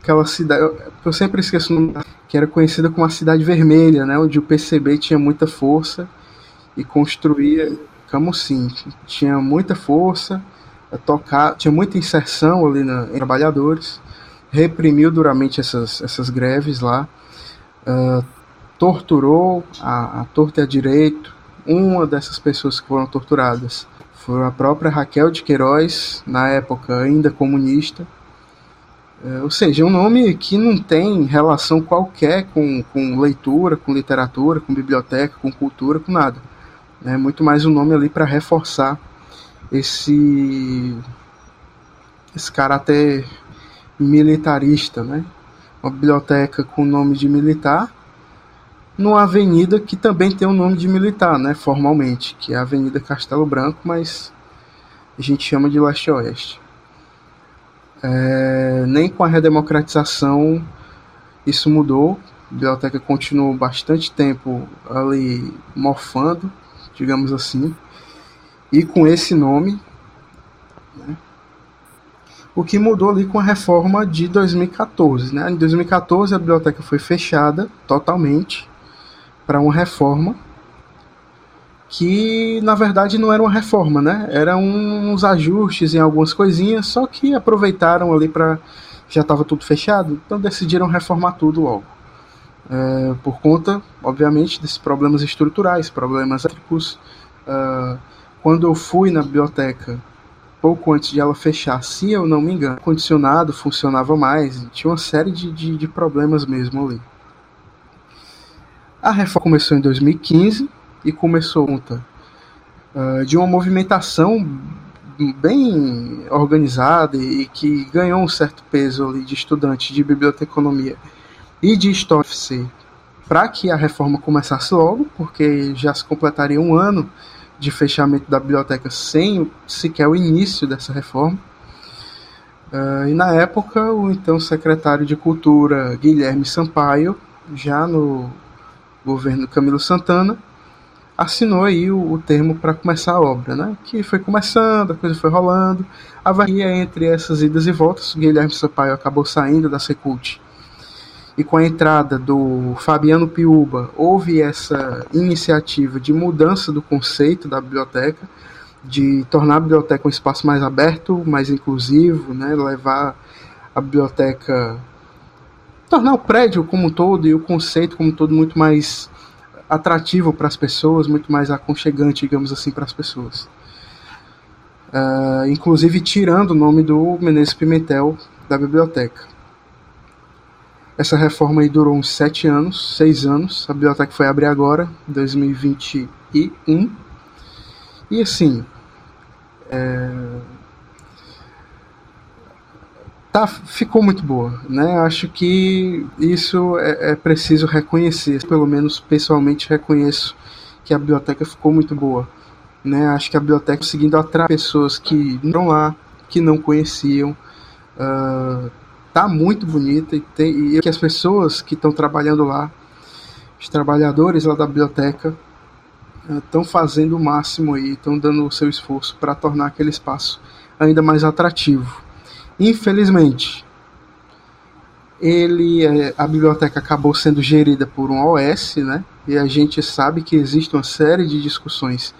aquela cidade, eu, sempre esqueço que era conhecida como a Cidade Vermelha, né? Onde o PCB tinha muita força e construía Camusim. Tinha muita força, tocar, tinha muita inserção ali na, em trabalhadores, reprimiu duramente essas, essas greves lá, uh, torturou a, a torta e a direito. Uma dessas pessoas que foram torturadas foi a própria Raquel de Queiroz, na época ainda comunista. Uh, ou seja, um nome que não tem relação qualquer com, com leitura, com literatura, com biblioteca, com cultura, com nada né, muito mais um nome ali para reforçar esse esse caráter militarista, né? Uma biblioteca com nome de militar, numa avenida que também tem o um nome de militar, né? Formalmente, que é a Avenida Castelo Branco, mas a gente chama de leste-oeste. É, nem com a redemocratização isso mudou. A biblioteca continuou bastante tempo ali morfando, digamos assim, e com esse nome. Né? O que mudou ali com a reforma de 2014. Né? Em 2014 a biblioteca foi fechada totalmente para uma reforma que na verdade não era uma reforma, né? Eram uns ajustes em algumas coisinhas, só que aproveitaram ali para já estava tudo fechado, então decidiram reformar tudo logo. É, por conta, obviamente, desses problemas estruturais, problemas éticos. Uh, quando eu fui na biblioteca, pouco antes de ela fechar, se eu não me engano, o condicionado funcionava mais, tinha uma série de, de, de problemas mesmo ali. A reforma começou em 2015 e começou conta uh, de uma movimentação bem organizada e que ganhou um certo peso ali de estudante de biblioteconomia e de história para que a reforma começasse logo, porque já se completaria um ano de fechamento da biblioteca sem sequer o início dessa reforma. Uh, e na época, o então secretário de Cultura Guilherme Sampaio, já no governo Camilo Santana, assinou aí o, o termo para começar a obra, né? Que foi começando, a coisa foi rolando. Avaria entre essas idas e voltas, Guilherme Sampaio acabou saindo da Secult. E com a entrada do Fabiano Piuba, houve essa iniciativa de mudança do conceito da biblioteca, de tornar a biblioteca um espaço mais aberto, mais inclusivo, né? levar a biblioteca tornar o prédio como um todo e o conceito como um todo muito mais atrativo para as pessoas, muito mais aconchegante, digamos assim, para as pessoas. Uh, inclusive tirando o nome do Menezes Pimentel da biblioteca. Essa reforma aí durou uns sete anos, seis anos. A biblioteca foi abrir agora, 2021. E assim, é, tá, ficou muito boa, né? Acho que isso é, é, preciso reconhecer, pelo menos pessoalmente reconheço que a biblioteca ficou muito boa, né? Acho que a biblioteca conseguindo atrair pessoas que não lá, que não conheciam, uh, tá muito bonita e, tem, e que as pessoas que estão trabalhando lá, os trabalhadores lá da biblioteca estão uh, fazendo o máximo aí, estão dando o seu esforço para tornar aquele espaço ainda mais atrativo. Infelizmente, ele, a biblioteca acabou sendo gerida por um OS, né? E a gente sabe que existe uma série de discussões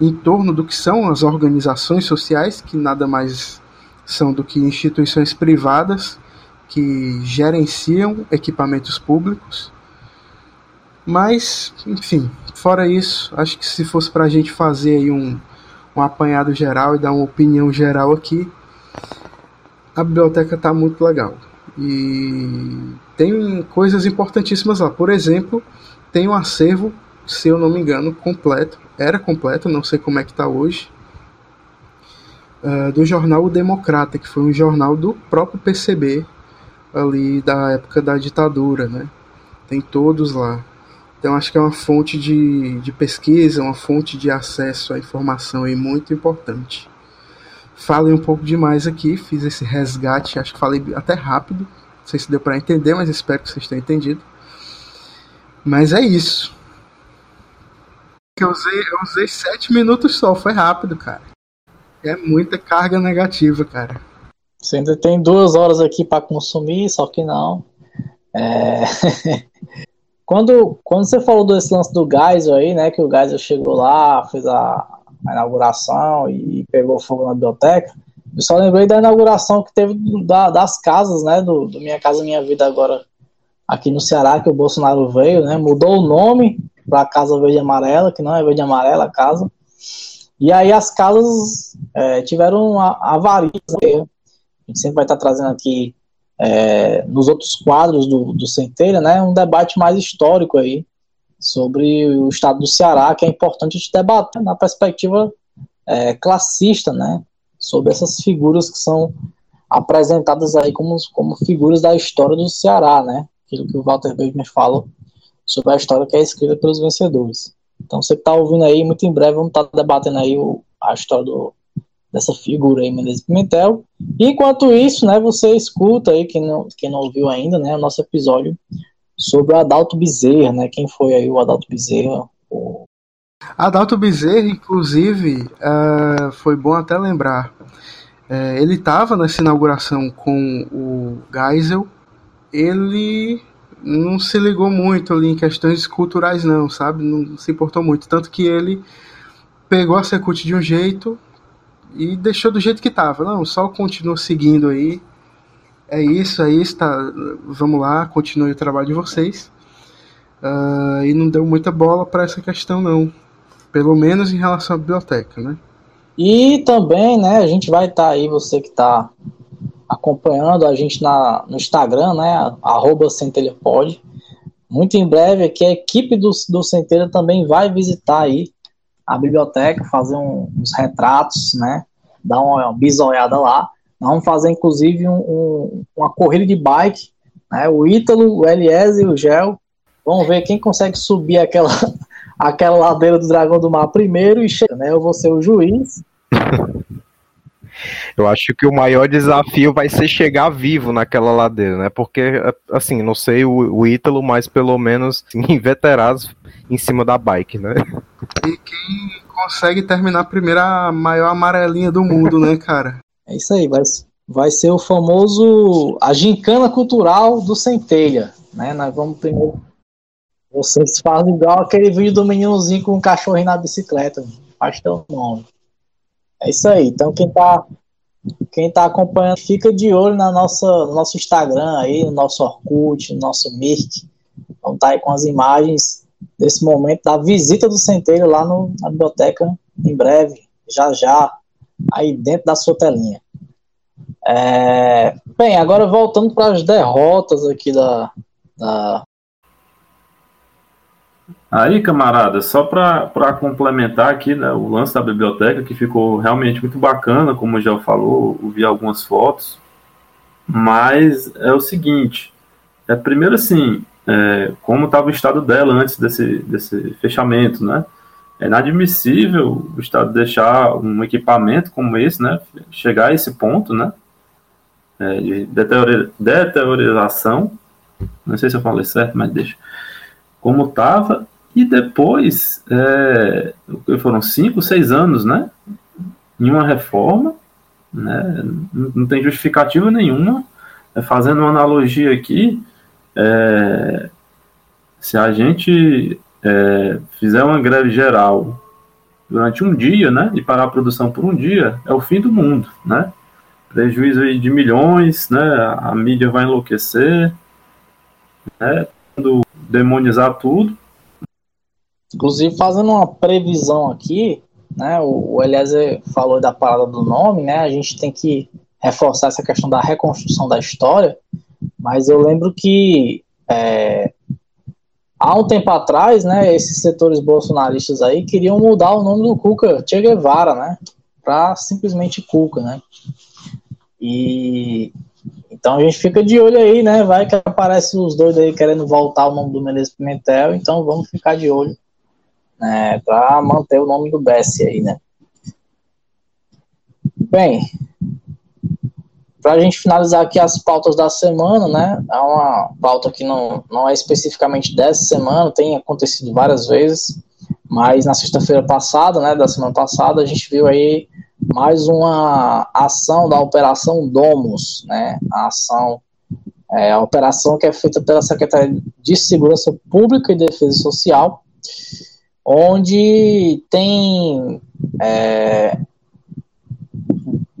em torno do que são as organizações sociais, que nada mais são do que instituições privadas que gerenciam equipamentos públicos. Mas, enfim, fora isso, acho que se fosse para a gente fazer aí um, um apanhado geral e dar uma opinião geral aqui, a biblioteca está muito legal. E tem coisas importantíssimas lá. Por exemplo, tem um acervo, se eu não me engano, completo. Era completo, não sei como é que está hoje. Uh, do jornal O Democrata, que foi um jornal do próprio PCB, ali da época da ditadura, né? Tem todos lá. Então acho que é uma fonte de, de pesquisa, uma fonte de acesso à informação aí muito importante. Falei um pouco demais aqui, fiz esse resgate, acho que falei até rápido. Não sei se deu para entender, mas espero que vocês tenham entendido. Mas é isso. Eu usei, eu usei sete minutos só, foi rápido, cara. É muita carga negativa, cara. Você ainda tem duas horas aqui para consumir, só que não. É... quando, quando você falou desse lance do Geisel aí, né? Que o Geisel chegou lá, fez a, a inauguração e pegou fogo na biblioteca. Eu só lembrei da inauguração que teve da, das casas, né? Do, do, Minha Casa Minha Vida agora aqui no Ceará, que o Bolsonaro veio, né? Mudou o nome para Casa Verde Amarela, que não é verde amarela a casa. E aí as casas é, tiveram avarias. Né? A gente sempre vai estar trazendo aqui é, nos outros quadros do, do Centelha, né? Um debate mais histórico aí sobre o estado do Ceará, que é importante a gente debater na perspectiva é, classista, né, sobre essas figuras que são apresentadas aí como, como figuras da história do Ceará, né, aquilo que o Walter Bergman fala sobre a história que é escrita pelos vencedores. Então você que está ouvindo aí, muito em breve vamos estar tá debatendo aí o, a história do, dessa figura aí, Menezes Pimentel. E enquanto isso, né, você escuta aí, quem não, quem não ouviu ainda, né, o nosso episódio sobre o Adalto Bezerra, né? Quem foi aí o Adalto Bezerra? O... Adalto Bezerra, inclusive, uh, foi bom até lembrar. Uh, ele estava nessa inauguração com o Geisel. Ele não se ligou muito ali em questões culturais, não, sabe? Não se importou muito. Tanto que ele pegou a Secult de um jeito e deixou do jeito que tava. Não, só continua seguindo aí. É isso, é isso, tá. Vamos lá, continue o trabalho de vocês. Uh, e não deu muita bola para essa questão, não. Pelo menos em relação à biblioteca, né? E também, né, a gente vai estar tá aí, você que está acompanhando a gente na, no Instagram, né, arroba centelhapod. Muito em breve aqui a equipe do, do Centelha também vai visitar aí a biblioteca, fazer um, uns retratos, né, dar uma, bisoiada lá. Nós vamos fazer, inclusive, um, um, uma corrida de bike, né, o Ítalo, o Eliezer e o Gel. Vamos ver quem consegue subir aquela, aquela ladeira do Dragão do Mar primeiro e chega, né, eu vou ser o juiz. Eu acho que o maior desafio vai ser chegar vivo naquela ladeira, né? Porque, assim, não sei o, o Ítalo, mas pelo menos veterados em cima da bike, né? E quem consegue terminar primeiro a maior amarelinha do mundo, né, cara? É isso aí, vai, vai ser o famoso a gincana cultural do Centelha, né? Nós vamos primeiro. Vocês fazem igual aquele vídeo do meninozinho com um cachorrinho na bicicleta, faz teu nome. É isso aí. Então quem tá quem tá acompanhando, fica de olho na nossa, no nosso Instagram aí, no nosso Orkut, no nosso Mirk. Estar tá aí com as imagens desse momento da visita do Centeiro lá no, na biblioteca em breve, já já, aí dentro da sua telinha. É, bem, agora voltando para as derrotas aqui da, da, Aí, camarada, só para complementar aqui né, o lance da biblioteca, que ficou realmente muito bacana, como já falou, vi algumas fotos. Mas é o seguinte: é primeiro assim, é, como estava o estado dela antes desse, desse fechamento, né? É inadmissível o Estado deixar um equipamento como esse, né, chegar a esse ponto, né, é, de deteriorização, não sei se eu falei certo, mas deixa, como estava, e depois, é, foram cinco, seis anos, né? Em uma reforma, né? Não tem justificativa nenhuma. É, fazendo uma analogia aqui, é, se a gente é, fizer uma greve geral durante um dia, né? E parar a produção por um dia, é o fim do mundo, né? Prejuízo de milhões, né? A mídia vai enlouquecer, né? Demonizar tudo Inclusive, fazendo uma previsão aqui, né, o, o Eliezer falou da parada do nome, né, a gente tem que reforçar essa questão da reconstrução da história, mas eu lembro que é, há um tempo atrás, né, esses setores bolsonaristas aí queriam mudar o nome do Cuca, Che Guevara, né, para simplesmente Cuca, né, e então a gente fica de olho aí, né, vai que aparece os dois aí querendo voltar o nome do Menezes Pimentel, então vamos ficar de olho né, para manter o nome do Bessie aí, né. Bem, para a gente finalizar aqui as pautas da semana, né, é uma pauta que não, não é especificamente dessa semana, tem acontecido várias vezes, mas na sexta-feira passada, né, da semana passada, a gente viu aí mais uma ação da Operação Domus, né, a ação, é, a operação que é feita pela Secretaria de Segurança Pública e Defesa Social, onde tem é,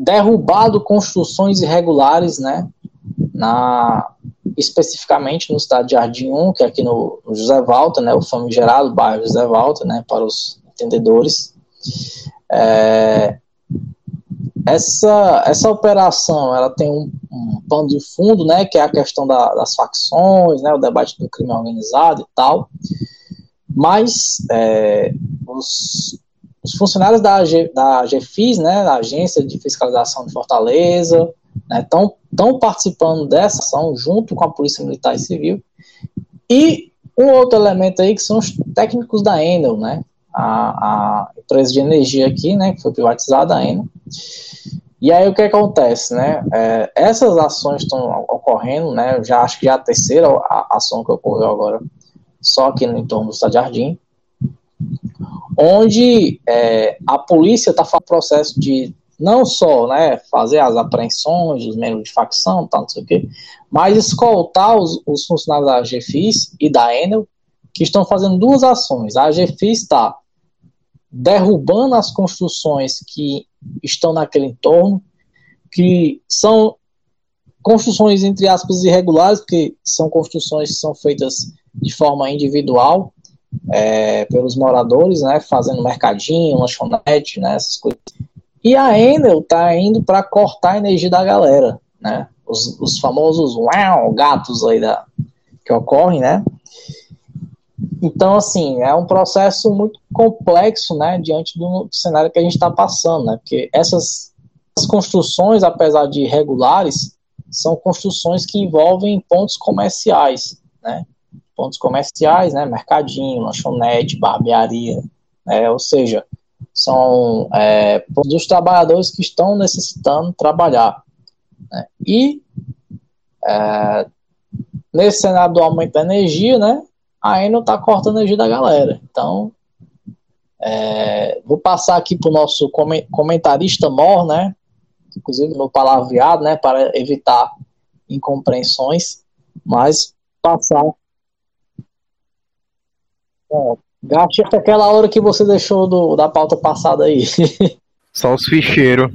derrubado construções irregulares, né, na, especificamente no estado de Jardim 1, que é aqui no, José Walter, né, o famigerado bairro José Walter, né, para os entendedores. É, essa, essa operação, ela tem um, um pano de fundo, né, que é a questão da, das facções, né, o debate do crime organizado e tal, mas é, os, os, funcionários da, da GFIS, né, da Agência de Fiscalização de Fortaleza, estão né, participando dessa ação junto com a Polícia Militar e Civil. E um outro elemento aí que são os técnicos da Enel, né, a, a empresa de energia aqui, né, que foi privatizada, a Enel. E aí o que acontece, né? É, essas ações estão ocorrendo, né? Já acho que já a terceira ação que ocorreu agora só aqui no entorno do Estado Jardim, onde é, a polícia está fazendo processo de não só né, fazer as apreensões, os membros de facção, tal, não sei o quê, mas escoltar os, os funcionários da GFIS e da Enel, que estão fazendo duas ações. A GFIS está derrubando as construções que estão naquele entorno, que são construções, entre aspas, irregulares, porque são construções que são feitas de forma individual é, pelos moradores, né, fazendo mercadinho, lanchonete, né, essas coisas. E a Enel tá indo para cortar a energia da galera, né, os, os famosos uau, gatos aí da, que ocorrem, né, então, assim, é um processo muito complexo, né, diante do cenário que a gente está passando, né, porque essas construções, apesar de irregulares, são construções que envolvem pontos comerciais, né, pontos comerciais, né, mercadinho, lanchonete, barbearia, né, ou seja, são é, dos trabalhadores que estão necessitando trabalhar. Né, e é, nesse cenário do aumento da energia, né, a Enel está cortando a energia da galera. Então, é, vou passar aqui para o nosso comentarista mor, né? Inclusive no palavreado, né? Para evitar incompreensões, mas passar. É, gaste aquela hora que você deixou do, da pauta passada aí. Só os ficheiros.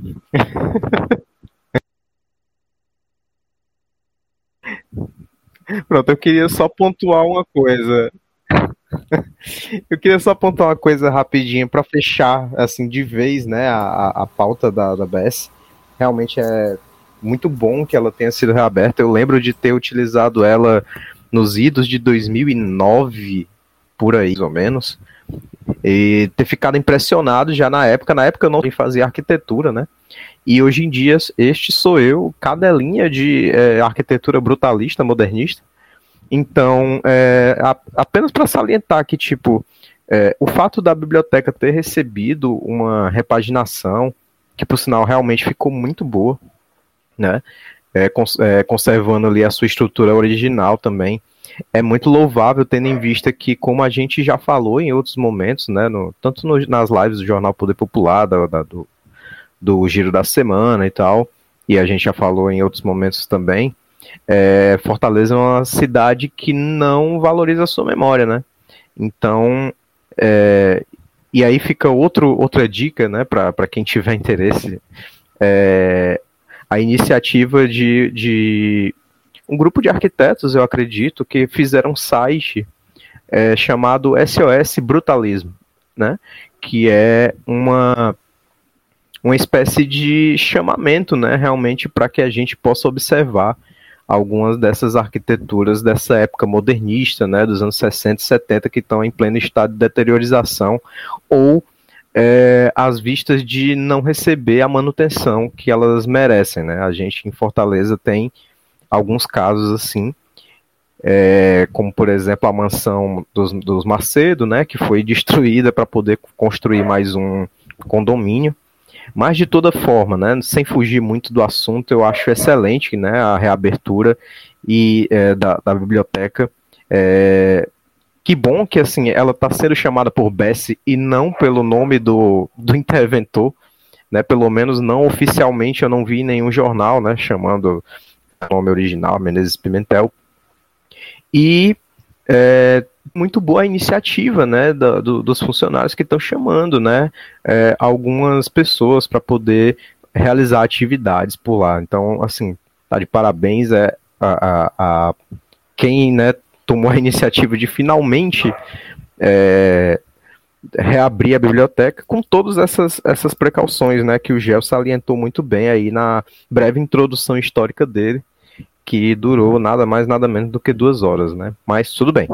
Pronto, eu queria só pontuar uma coisa. Eu queria só pontuar uma coisa rapidinho para fechar, assim, de vez, né, a, a pauta da, da BS. Realmente é muito bom que ela tenha sido reaberta. Eu lembro de ter utilizado ela nos idos de 2009, por aí, mais ou menos, e ter ficado impressionado já na época. Na época eu não fazia arquitetura, né? E hoje em dia, este sou eu, cadelinha de é, arquitetura brutalista, modernista. Então, é, a, apenas para salientar que, tipo, é, o fato da biblioteca ter recebido uma repaginação, que por sinal realmente ficou muito boa, né? É, cons é, conservando ali a sua estrutura original também. É muito louvável, tendo em vista que, como a gente já falou em outros momentos, né, no, tanto no, nas lives do Jornal Poder Popular, da, da, do, do giro da semana e tal, e a gente já falou em outros momentos também, é, Fortaleza é uma cidade que não valoriza a sua memória, né? Então, é, e aí fica outro, outra dica, né, para quem tiver interesse, é, a iniciativa de, de um grupo de arquitetos, eu acredito, que fizeram um site é, chamado SOS Brutalismo, né, que é uma uma espécie de chamamento, né, realmente para que a gente possa observar algumas dessas arquiteturas dessa época modernista, né, dos anos 60 e 70, que estão em pleno estado de deteriorização, ou é, as vistas de não receber a manutenção que elas merecem. Né? A gente em Fortaleza tem alguns casos assim, é, como por exemplo a mansão dos, dos Macedo, né, que foi destruída para poder construir mais um condomínio. Mas de toda forma, né, sem fugir muito do assunto, eu acho excelente né, a reabertura e é, da, da, biblioteca. É, que bom que assim ela está sendo chamada por Bessie e não pelo nome do, do interventor, né? Pelo menos não oficialmente eu não vi nenhum jornal, né? Chamando nome original Menezes Pimentel. E é, muito boa a iniciativa, né, do, dos funcionários que estão chamando, né, é, algumas pessoas para poder realizar atividades por lá. Então, assim, tá de parabéns é a, a, a quem, né, tomou a iniciativa de finalmente é, reabrir a biblioteca com todas essas, essas precauções, né, que o Gel salientou muito bem aí na breve introdução histórica dele que durou nada mais, nada menos do que duas horas, né? Mas tudo bem.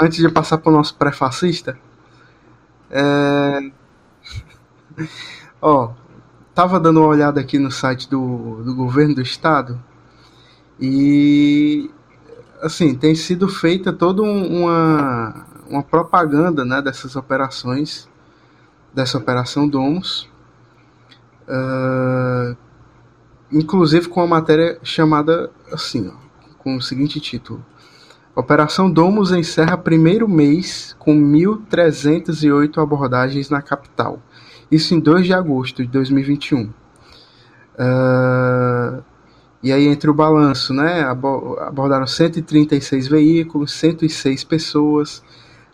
Antes de passar para o nosso pré-fascista, é... ó, tava dando uma olhada aqui no site do, do governo do estado e assim tem sido feita toda uma uma propaganda, né, dessas operações, dessa operação Domus. Uh, inclusive com uma matéria chamada assim, ó, com o seguinte título: Operação Domus encerra primeiro mês com 1.308 abordagens na capital. Isso em 2 de agosto de 2021. Uh, e aí entre o balanço, né, abordaram 136 veículos, 106 pessoas,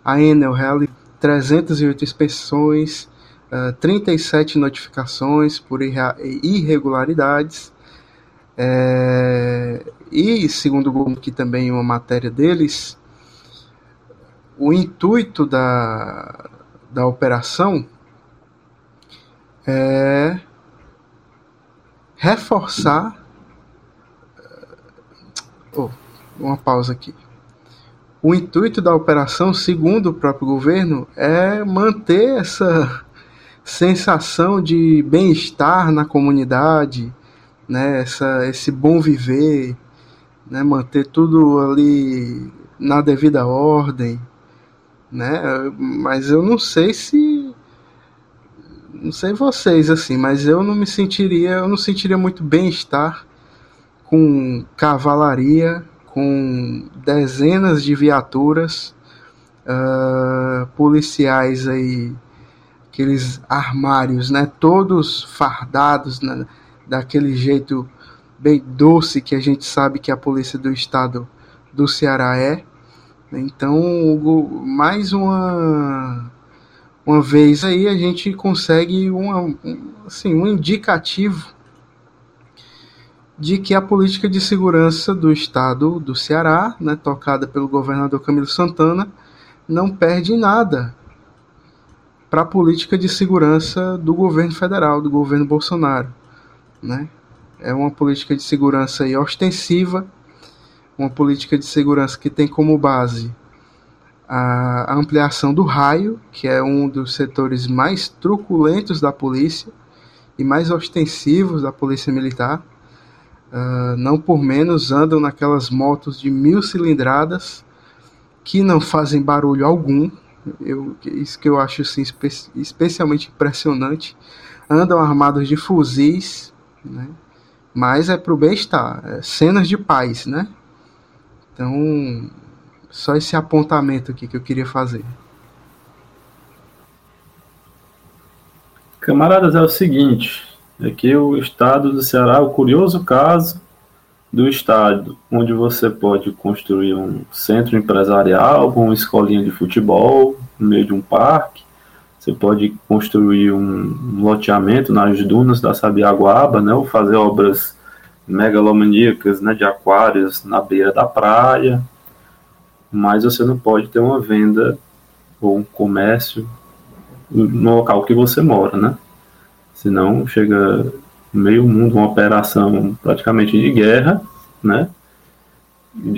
a Enel realizou 308 inspeções, uh, 37 notificações por irregularidades, é, e segundo o que também uma matéria deles, o intuito da, da operação é reforçar. Oh, uma pausa aqui. O intuito da operação, segundo o próprio governo, é manter essa sensação de bem-estar na comunidade, né? Essa, esse bom viver, né? Manter tudo ali na devida ordem, né? Mas eu não sei se não sei vocês assim, mas eu não me sentiria, eu não sentiria muito bem-estar com cavalaria, com dezenas de viaturas, uh, policiais aí, aqueles armários, né? Todos fardados, né? daquele jeito bem doce que a gente sabe que a polícia do estado do Ceará é. Então, mais uma uma vez aí a gente consegue uma, assim, um indicativo de que a política de segurança do estado do Ceará, né, tocada pelo governador Camilo Santana, não perde nada para a política de segurança do governo federal, do governo Bolsonaro. Né? É uma política de segurança ostensiva, uma política de segurança que tem como base a ampliação do raio, que é um dos setores mais truculentos da polícia e mais ostensivos da polícia militar. Uh, não por menos andam naquelas motos de mil cilindradas que não fazem barulho algum. Eu, isso que eu acho assim, espe especialmente impressionante. Andam armados de fuzis, né? mas é para o bem-estar, é cenas de paz, né? Então, só esse apontamento aqui que eu queria fazer. Camaradas, é o seguinte: aqui o estado do Ceará o curioso caso do estado onde você pode construir um centro empresarial uma escolinha de futebol no meio de um parque. Você pode construir um loteamento nas dunas da Sabiaguaba, né, ou fazer obras megalomaníacas né, de aquários na beira da praia mas você não pode ter uma venda ou um comércio no local que você mora, né? Senão chega meio mundo uma operação praticamente de guerra, né?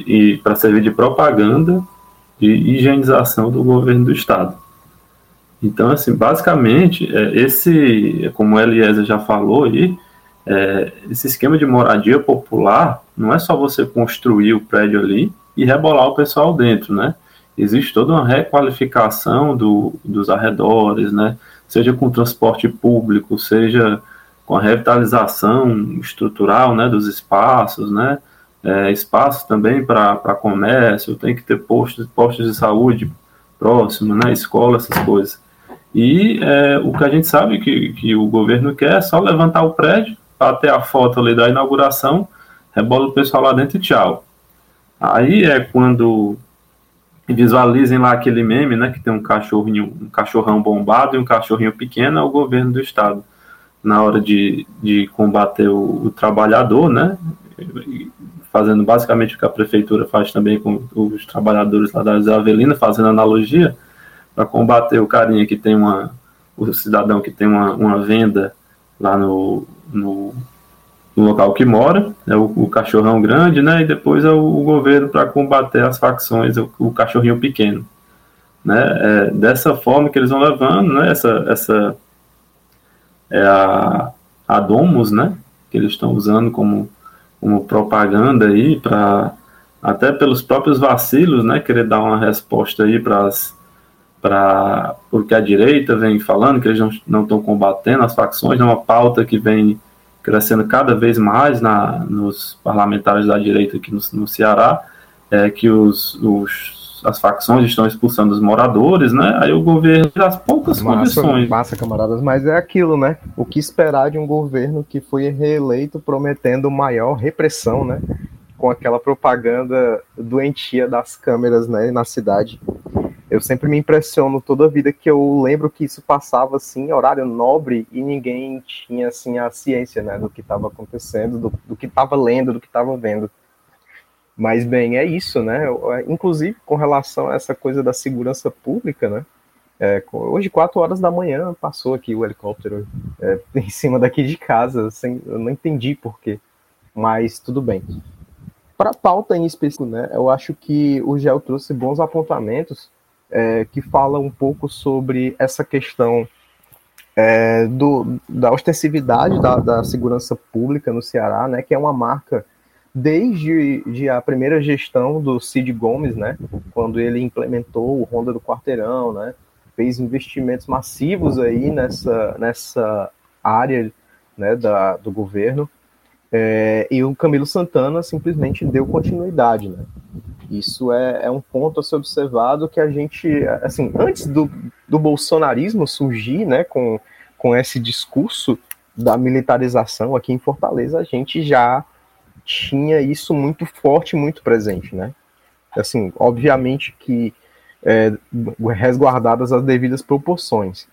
E para servir de propaganda e higienização do governo do estado. Então, assim, basicamente, é, esse, como o Eliezer já falou aí, é, esse esquema de moradia popular não é só você construir o prédio ali e rebolar o pessoal dentro, né? Existe toda uma requalificação do, dos arredores, né? Seja com transporte público, seja com a revitalização estrutural, né, dos espaços, né? É, espaços também para comércio, tem que ter postos, postos de saúde próximo, né? Escola, essas coisas. E é, o que a gente sabe que, que o governo quer é só levantar o prédio, bater a foto ali da inauguração, rebola o pessoal lá dentro e tchau. Aí é quando visualizem lá aquele meme, né, que tem um cachorrinho, um cachorrão bombado e um cachorrinho pequeno, é o governo do estado na hora de, de combater o, o trabalhador, né, fazendo basicamente o que a prefeitura faz também com os trabalhadores lá da Avelina, fazendo analogia para combater o carinha que tem uma, o cidadão que tem uma, uma venda lá no, no no local que mora, é o, o cachorrão grande, né? E depois é o, o governo para combater as facções, o, o cachorrinho pequeno. Né? É dessa forma que eles vão levando, né? Essa, essa é a, a Domus, né? Que eles estão usando como, como propaganda aí para até pelos próprios vacilos, né? Querer dar uma resposta aí para para porque a direita vem falando que eles não estão combatendo as facções, é uma pauta que vem crescendo cada vez mais na, nos parlamentares da direita aqui no, no Ceará, é que os, os os, as facções estão expulsando os moradores, né? Aí o governo das poucas massa, condições. Massa, camaradas, mas é aquilo, né? O que esperar de um governo que foi reeleito prometendo maior repressão, né? Com aquela propaganda doentia das câmeras, né, na cidade. Eu sempre me impressiono toda a vida que eu lembro que isso passava assim, horário nobre, e ninguém tinha assim a ciência, né, do que estava acontecendo, do, do que estava lendo, do que estava vendo. Mas, bem, é isso, né? É, inclusive, com relação a essa coisa da segurança pública, né? É, hoje, 4 horas da manhã, passou aqui o helicóptero é, em cima daqui de casa, sem, eu não entendi por quê, mas tudo bem. Para a pauta em específico, né, eu acho que o GEL trouxe bons apontamentos é, que falam um pouco sobre essa questão é, do, da ostensividade da, da segurança pública no Ceará, né, que é uma marca desde de a primeira gestão do Cid Gomes, né, quando ele implementou o Ronda do Quarteirão, né, fez investimentos massivos aí nessa, nessa área né, da, do governo, é, e o Camilo Santana simplesmente deu continuidade, né. Isso é, é, um ponto a ser observado que a gente, assim, antes do, do bolsonarismo surgir, né, com, com esse discurso da militarização aqui em Fortaleza, a gente já tinha isso muito forte, muito presente, né? Assim, obviamente que é, resguardadas as devidas proporções.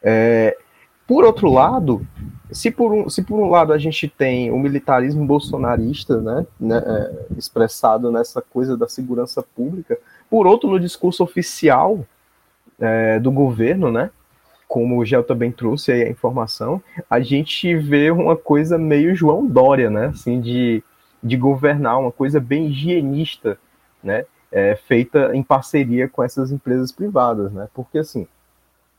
É, por outro lado, se por, um, se por um lado a gente tem o militarismo bolsonarista, né, né é, expressado nessa coisa da segurança pública, por outro, no discurso oficial é, do governo, né, como o Gel também trouxe aí a informação, a gente vê uma coisa meio João Dória, né, assim, de de governar, uma coisa bem higienista, né? É, feita em parceria com essas empresas privadas, né? Porque assim,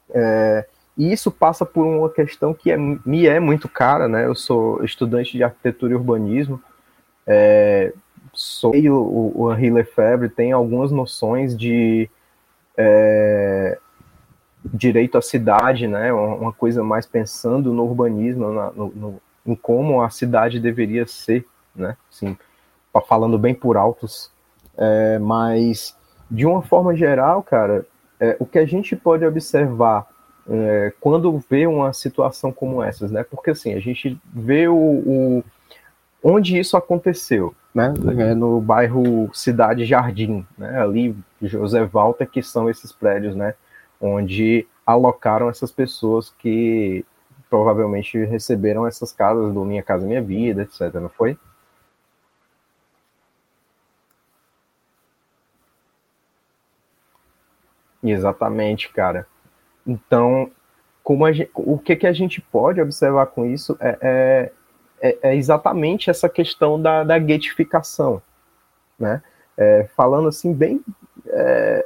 é, e isso passa por uma questão que é, me é muito cara, né? Eu sou estudante de arquitetura e urbanismo, é, sou o, o Henri Lefebvre tem algumas noções de é, direito à cidade, né? Uma coisa mais pensando no urbanismo, na, no, no, em como a cidade deveria ser né? Assim, falando bem por altos, é, mas de uma forma geral, cara, é, o que a gente pode observar é, quando vê uma situação como essas, né? Porque assim, a gente vê o, o onde isso aconteceu, né? É no bairro Cidade Jardim, né? Ali José Walter, que são esses prédios, né? Onde alocaram essas pessoas que provavelmente receberam essas casas do Minha Casa Minha Vida, etc. Não foi? Exatamente, cara. Então, como gente, o que, que a gente pode observar com isso é, é, é, é exatamente essa questão da, da gatificação, né? É, falando assim bem é,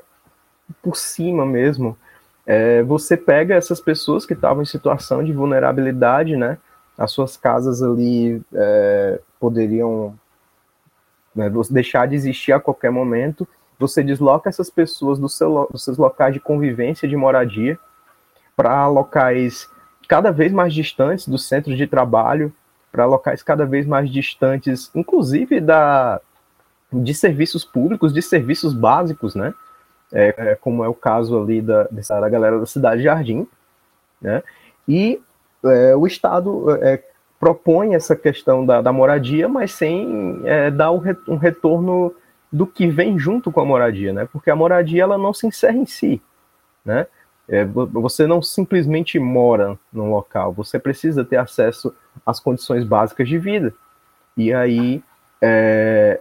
por cima mesmo, é, você pega essas pessoas que estavam em situação de vulnerabilidade, né? As suas casas ali poderiam né, deixar de existir a qualquer momento você desloca essas pessoas do seu, dos seus locais de convivência, de moradia, para locais cada vez mais distantes do centro de trabalho, para locais cada vez mais distantes, inclusive da, de serviços públicos, de serviços básicos, né? É, é, como é o caso ali da, da galera da Cidade Jardim, né? E é, o Estado é, propõe essa questão da, da moradia, mas sem é, dar um retorno do que vem junto com a moradia, né? Porque a moradia ela não se encerra em si, né? É, você não simplesmente mora num local, você precisa ter acesso às condições básicas de vida. E aí, é,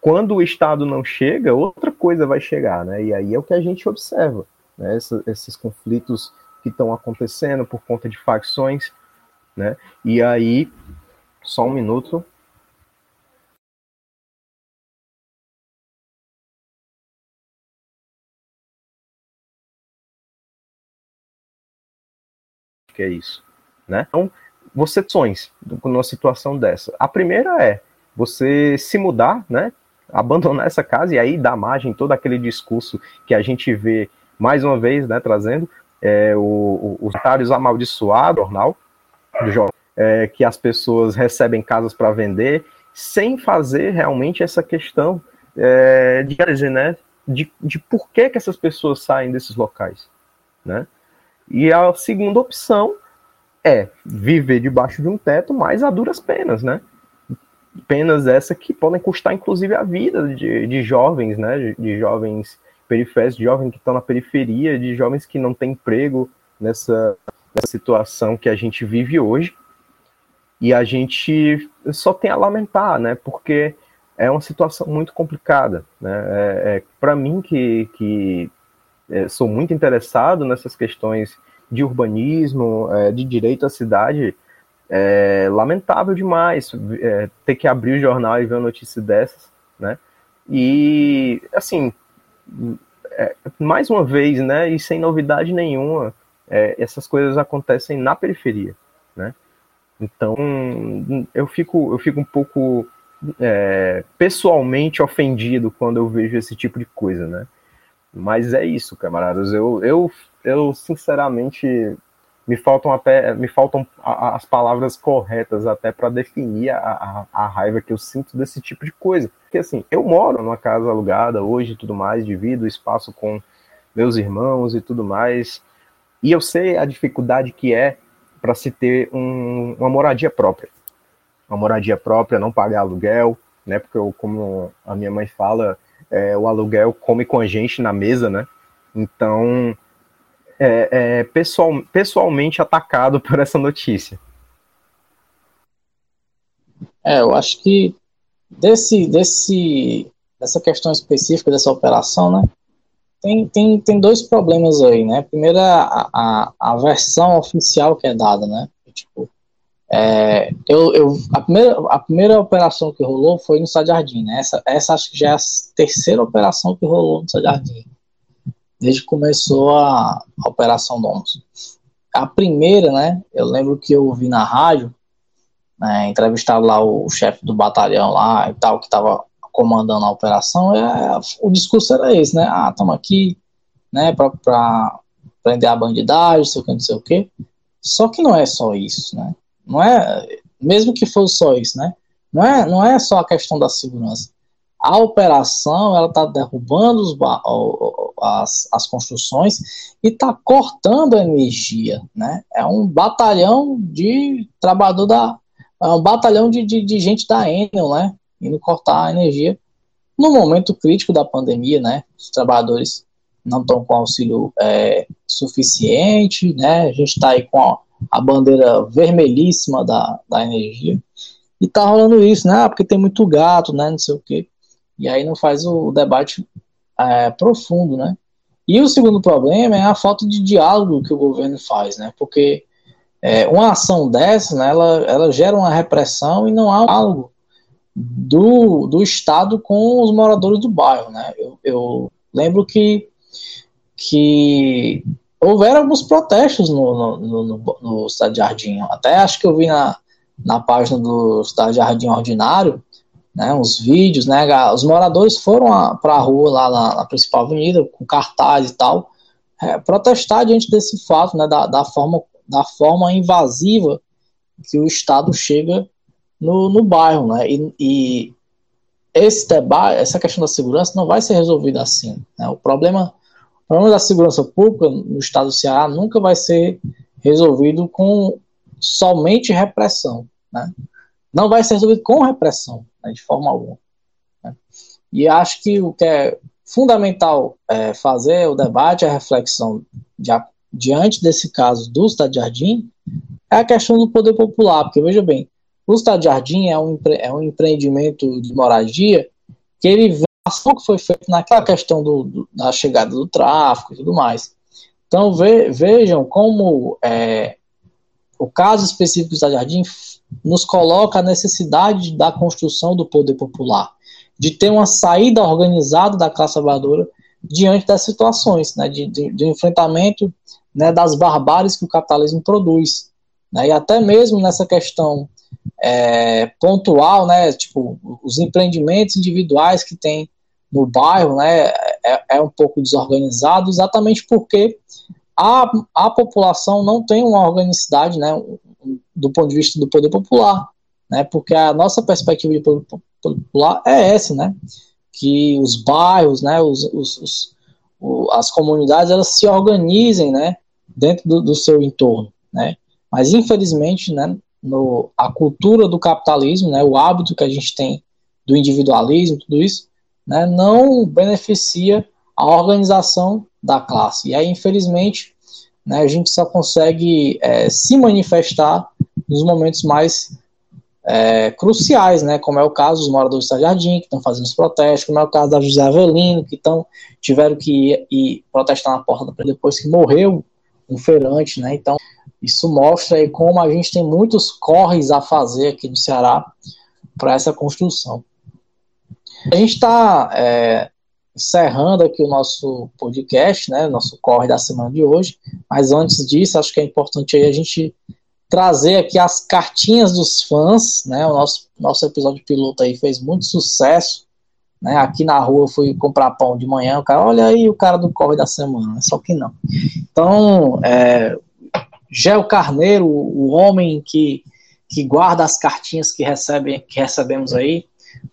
quando o Estado não chega, outra coisa vai chegar, né? E aí é o que a gente observa, né? Essa, esses conflitos que estão acontecendo por conta de facções, né? E aí, só um minuto. Que é isso, né? Então, você sonhos numa situação dessa. A primeira é você se mudar, né? Abandonar essa casa e aí dar margem todo aquele discurso que a gente vê mais uma vez, né? Trazendo é, o, o, os otários amaldiçoados, jornal, do jornal, é, que as pessoas recebem casas para vender sem fazer realmente essa questão é, de né? de, de por que, que essas pessoas saem desses locais, né? E a segunda opção é viver debaixo de um teto, mas a duras penas, né? Penas essa que podem custar, inclusive, a vida de, de jovens, né? De, jovens periféricos, de jovens que estão na periferia, de jovens que não têm emprego nessa, nessa situação que a gente vive hoje. E a gente só tem a lamentar, né? Porque é uma situação muito complicada, né? É, é Para mim, que, que é, sou muito interessado nessas questões de urbanismo, é, de direito à cidade, é lamentável demais é, ter que abrir o jornal e ver uma notícia dessas, né? E, assim, é, mais uma vez, né, e sem novidade nenhuma, é, essas coisas acontecem na periferia, né? Então, eu fico, eu fico um pouco é, pessoalmente ofendido quando eu vejo esse tipo de coisa, né? Mas é isso, camaradas. Eu, eu, eu sinceramente me faltam até me faltam as palavras corretas até para definir a, a, a, raiva que eu sinto desse tipo de coisa. Porque assim, eu moro numa casa alugada hoje e tudo mais, divido espaço com meus irmãos e tudo mais, e eu sei a dificuldade que é para se ter um, uma moradia própria. Uma moradia própria, não pagar aluguel, né? Porque eu, como a minha mãe fala, é, o aluguel come com a gente na mesa, né? Então, é, é pessoal, pessoalmente atacado por essa notícia. É, eu acho que desse, desse, dessa questão específica dessa operação, né? Tem, tem, tem dois problemas aí, né? Primeiro, a, a, a versão oficial que é dada, né? Tipo, é, eu, eu, a, primeira, a primeira operação que rolou foi no Jardim, né? Essa, essa acho que já é a terceira operação que rolou no Jardim, desde que começou a, a Operação Domus. A primeira, né? Eu lembro que eu ouvi na rádio, né, entrevistado lá o, o chefe do batalhão lá e tal, que estava comandando a operação, é, o discurso era esse, né? Ah, estamos aqui, né, para prender a bandidagem, sei o que, não sei o que. Só que não é só isso, né? Não é, mesmo que fosse só isso, né? Não é, não é só a questão da segurança. A operação ela está derrubando os, as, as construções e está cortando a energia, né? É um batalhão de trabalhador da, é um batalhão de, de, de gente da Enel, né? Indo cortar a energia no momento crítico da pandemia, né? Os trabalhadores não estão com auxílio é, suficiente, né? A gente está aí com a, a bandeira vermelhíssima da, da energia. E tá rolando isso, né? Ah, porque tem muito gato, né? Não sei o quê. E aí não faz o, debate é, profundo, né? E o segundo problema é a falta de diálogo que o governo faz, né? Porque é, uma ação dessa, né, ela, ela gera uma repressão e não há diálogo do, do Estado com os moradores do bairro, né? Eu, eu lembro que, que houveram alguns protestos no, no, no, no Estado de Jardim. Até acho que eu vi na, na página do Estado de Jardim Ordinário, né, uns vídeos, né, os moradores foram para a rua lá na, na, principal avenida com cartaz e tal, é, protestar diante desse fato, né, da, da, forma, da forma invasiva que o Estado chega no, no bairro, né, e, e esse debate, essa questão da segurança não vai ser resolvida assim, né, o problema o problema da segurança pública no estado do Ceará nunca vai ser resolvido com somente repressão. Né? Não vai ser resolvido com repressão, né, de forma alguma. Né? E acho que o que é fundamental é, fazer o debate, a reflexão de, diante desse caso do Estado de Jardim é a questão do poder popular, porque veja bem, o Estado de Jardim é um, é um empreendimento de moradia que ele ação que foi feita naquela questão do, do, da chegada do tráfico e tudo mais. Então ve, vejam como é, o caso específico do Jardim nos coloca a necessidade da construção do poder popular, de ter uma saída organizada da classe trabalhadora diante das situações, né, de, de, de enfrentamento né, das barbáries que o capitalismo produz. Né, e até mesmo nessa questão é, pontual, né, tipo, os empreendimentos individuais que têm no bairro, né, é, é um pouco desorganizado, exatamente porque a, a população não tem uma organicidade, né, do ponto de vista do poder popular, né, porque a nossa perspectiva de poder popular é essa, né, que os bairros, né, os, os, os as comunidades, elas se organizem, né, dentro do, do seu entorno, né. Mas infelizmente, né, no, a cultura do capitalismo, né, o hábito que a gente tem do individualismo, tudo isso, né, não beneficia a organização da classe. E aí, infelizmente, né, a gente só consegue é, se manifestar nos momentos mais é, cruciais, né, como é o caso dos moradores do Jardim, que estão fazendo os protestos, como é o caso da José Avelino, que tão, tiveram que ir, ir protestar na porta depois que morreu um feirante, né, então isso mostra aí como a gente tem muitos corres a fazer aqui no Ceará para essa construção. A gente está é, encerrando aqui o nosso podcast, né, nosso corre da semana de hoje, mas antes disso, acho que é importante a gente trazer aqui as cartinhas dos fãs, né? O nosso, nosso episódio piloto aí fez muito sucesso, né? Aqui na rua eu fui comprar pão de manhã, o cara, olha aí o cara do corre da semana, só que não. Então, é, Gel Carneiro, o homem que, que guarda as cartinhas que, recebe, que recebemos aí,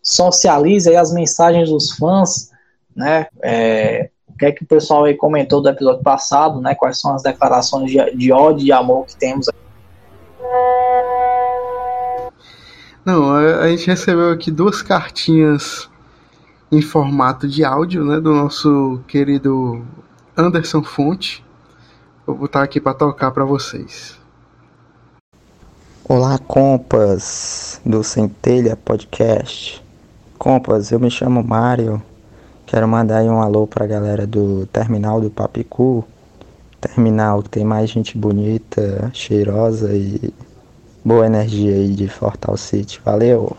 socializa aí as mensagens dos fãs, né? É, o que é que o pessoal aí comentou do episódio passado, né? Quais são as declarações de, de ódio e amor que temos não, a, gente recebeu aqui duas cartinhas em formato de áudio, né, do nosso querido Anderson Fonte. Vou botar aqui para tocar para vocês. Olá, compas do Centelha Podcast. Compas, eu me chamo Mário. Quero mandar um alô pra galera do Terminal do Papicu terminal que tem mais gente bonita, cheirosa e boa energia aí de Fortal City. Valeu!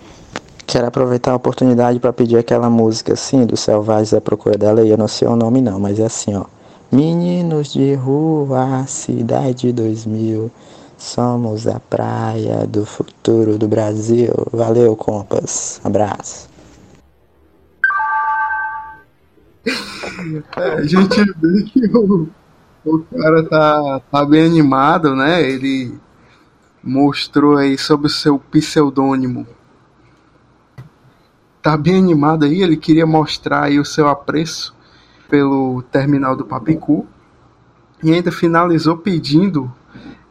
Quero aproveitar a oportunidade para pedir aquela música assim do Selvagens à Procura dela e eu não sei o nome não, mas é assim ó. Meninos de rua, cidade 2000, somos a praia do futuro do Brasil. Valeu, compas. Abraço. É, a gente vê que o o cara tá, tá bem animado, né? Ele mostrou aí sobre o seu pseudônimo. Tá bem animado aí, ele queria mostrar aí o seu apreço pelo terminal do Papicu e ainda finalizou pedindo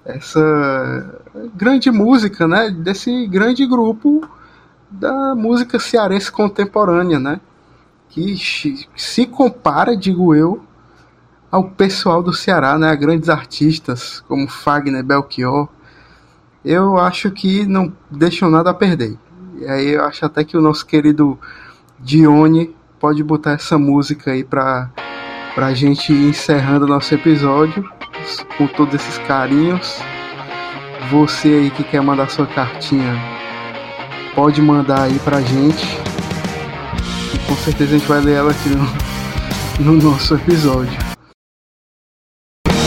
essa grande música, né, desse grande grupo da música cearense contemporânea, né, que se compara, digo eu, ao pessoal do Ceará, né, a grandes artistas como Fagner, Belchior, eu acho que não deixam nada a perder. E aí eu acho até que o nosso querido Dione pode botar essa música aí pra, pra gente ir encerrando nosso episódio com todos esses carinhos. Você aí que quer mandar sua cartinha, pode mandar aí pra gente que com certeza a gente vai ler ela aqui no, no nosso episódio.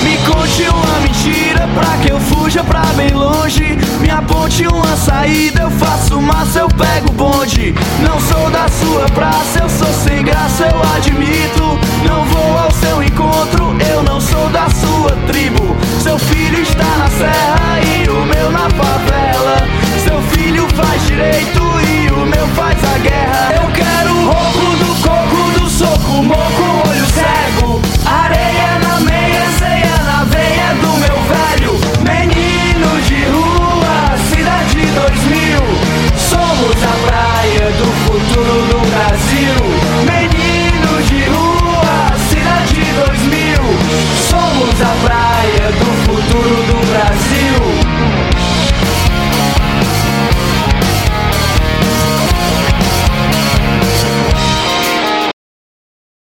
Me conte uma mentira pra que eu fuja pra bem longe. Me aponte uma saída, eu faço massa, eu pego bonde. Não sou da sua praça, eu sou sem graça, eu admito. Não vou ao seu encontro, eu não sou da sua tribo. Seu filho está na serra e o meu na favela. Seu filho faz direito faz a guerra. Eu quero roubo do coco, do soco, moco, olho cego. Areia na meia, ceia na veia do meu velho. Menino de rua, cidade 2000. Somos a praia do futuro do Brasil. Menino de rua, cidade 2000. Somos a praia do futuro do Brasil.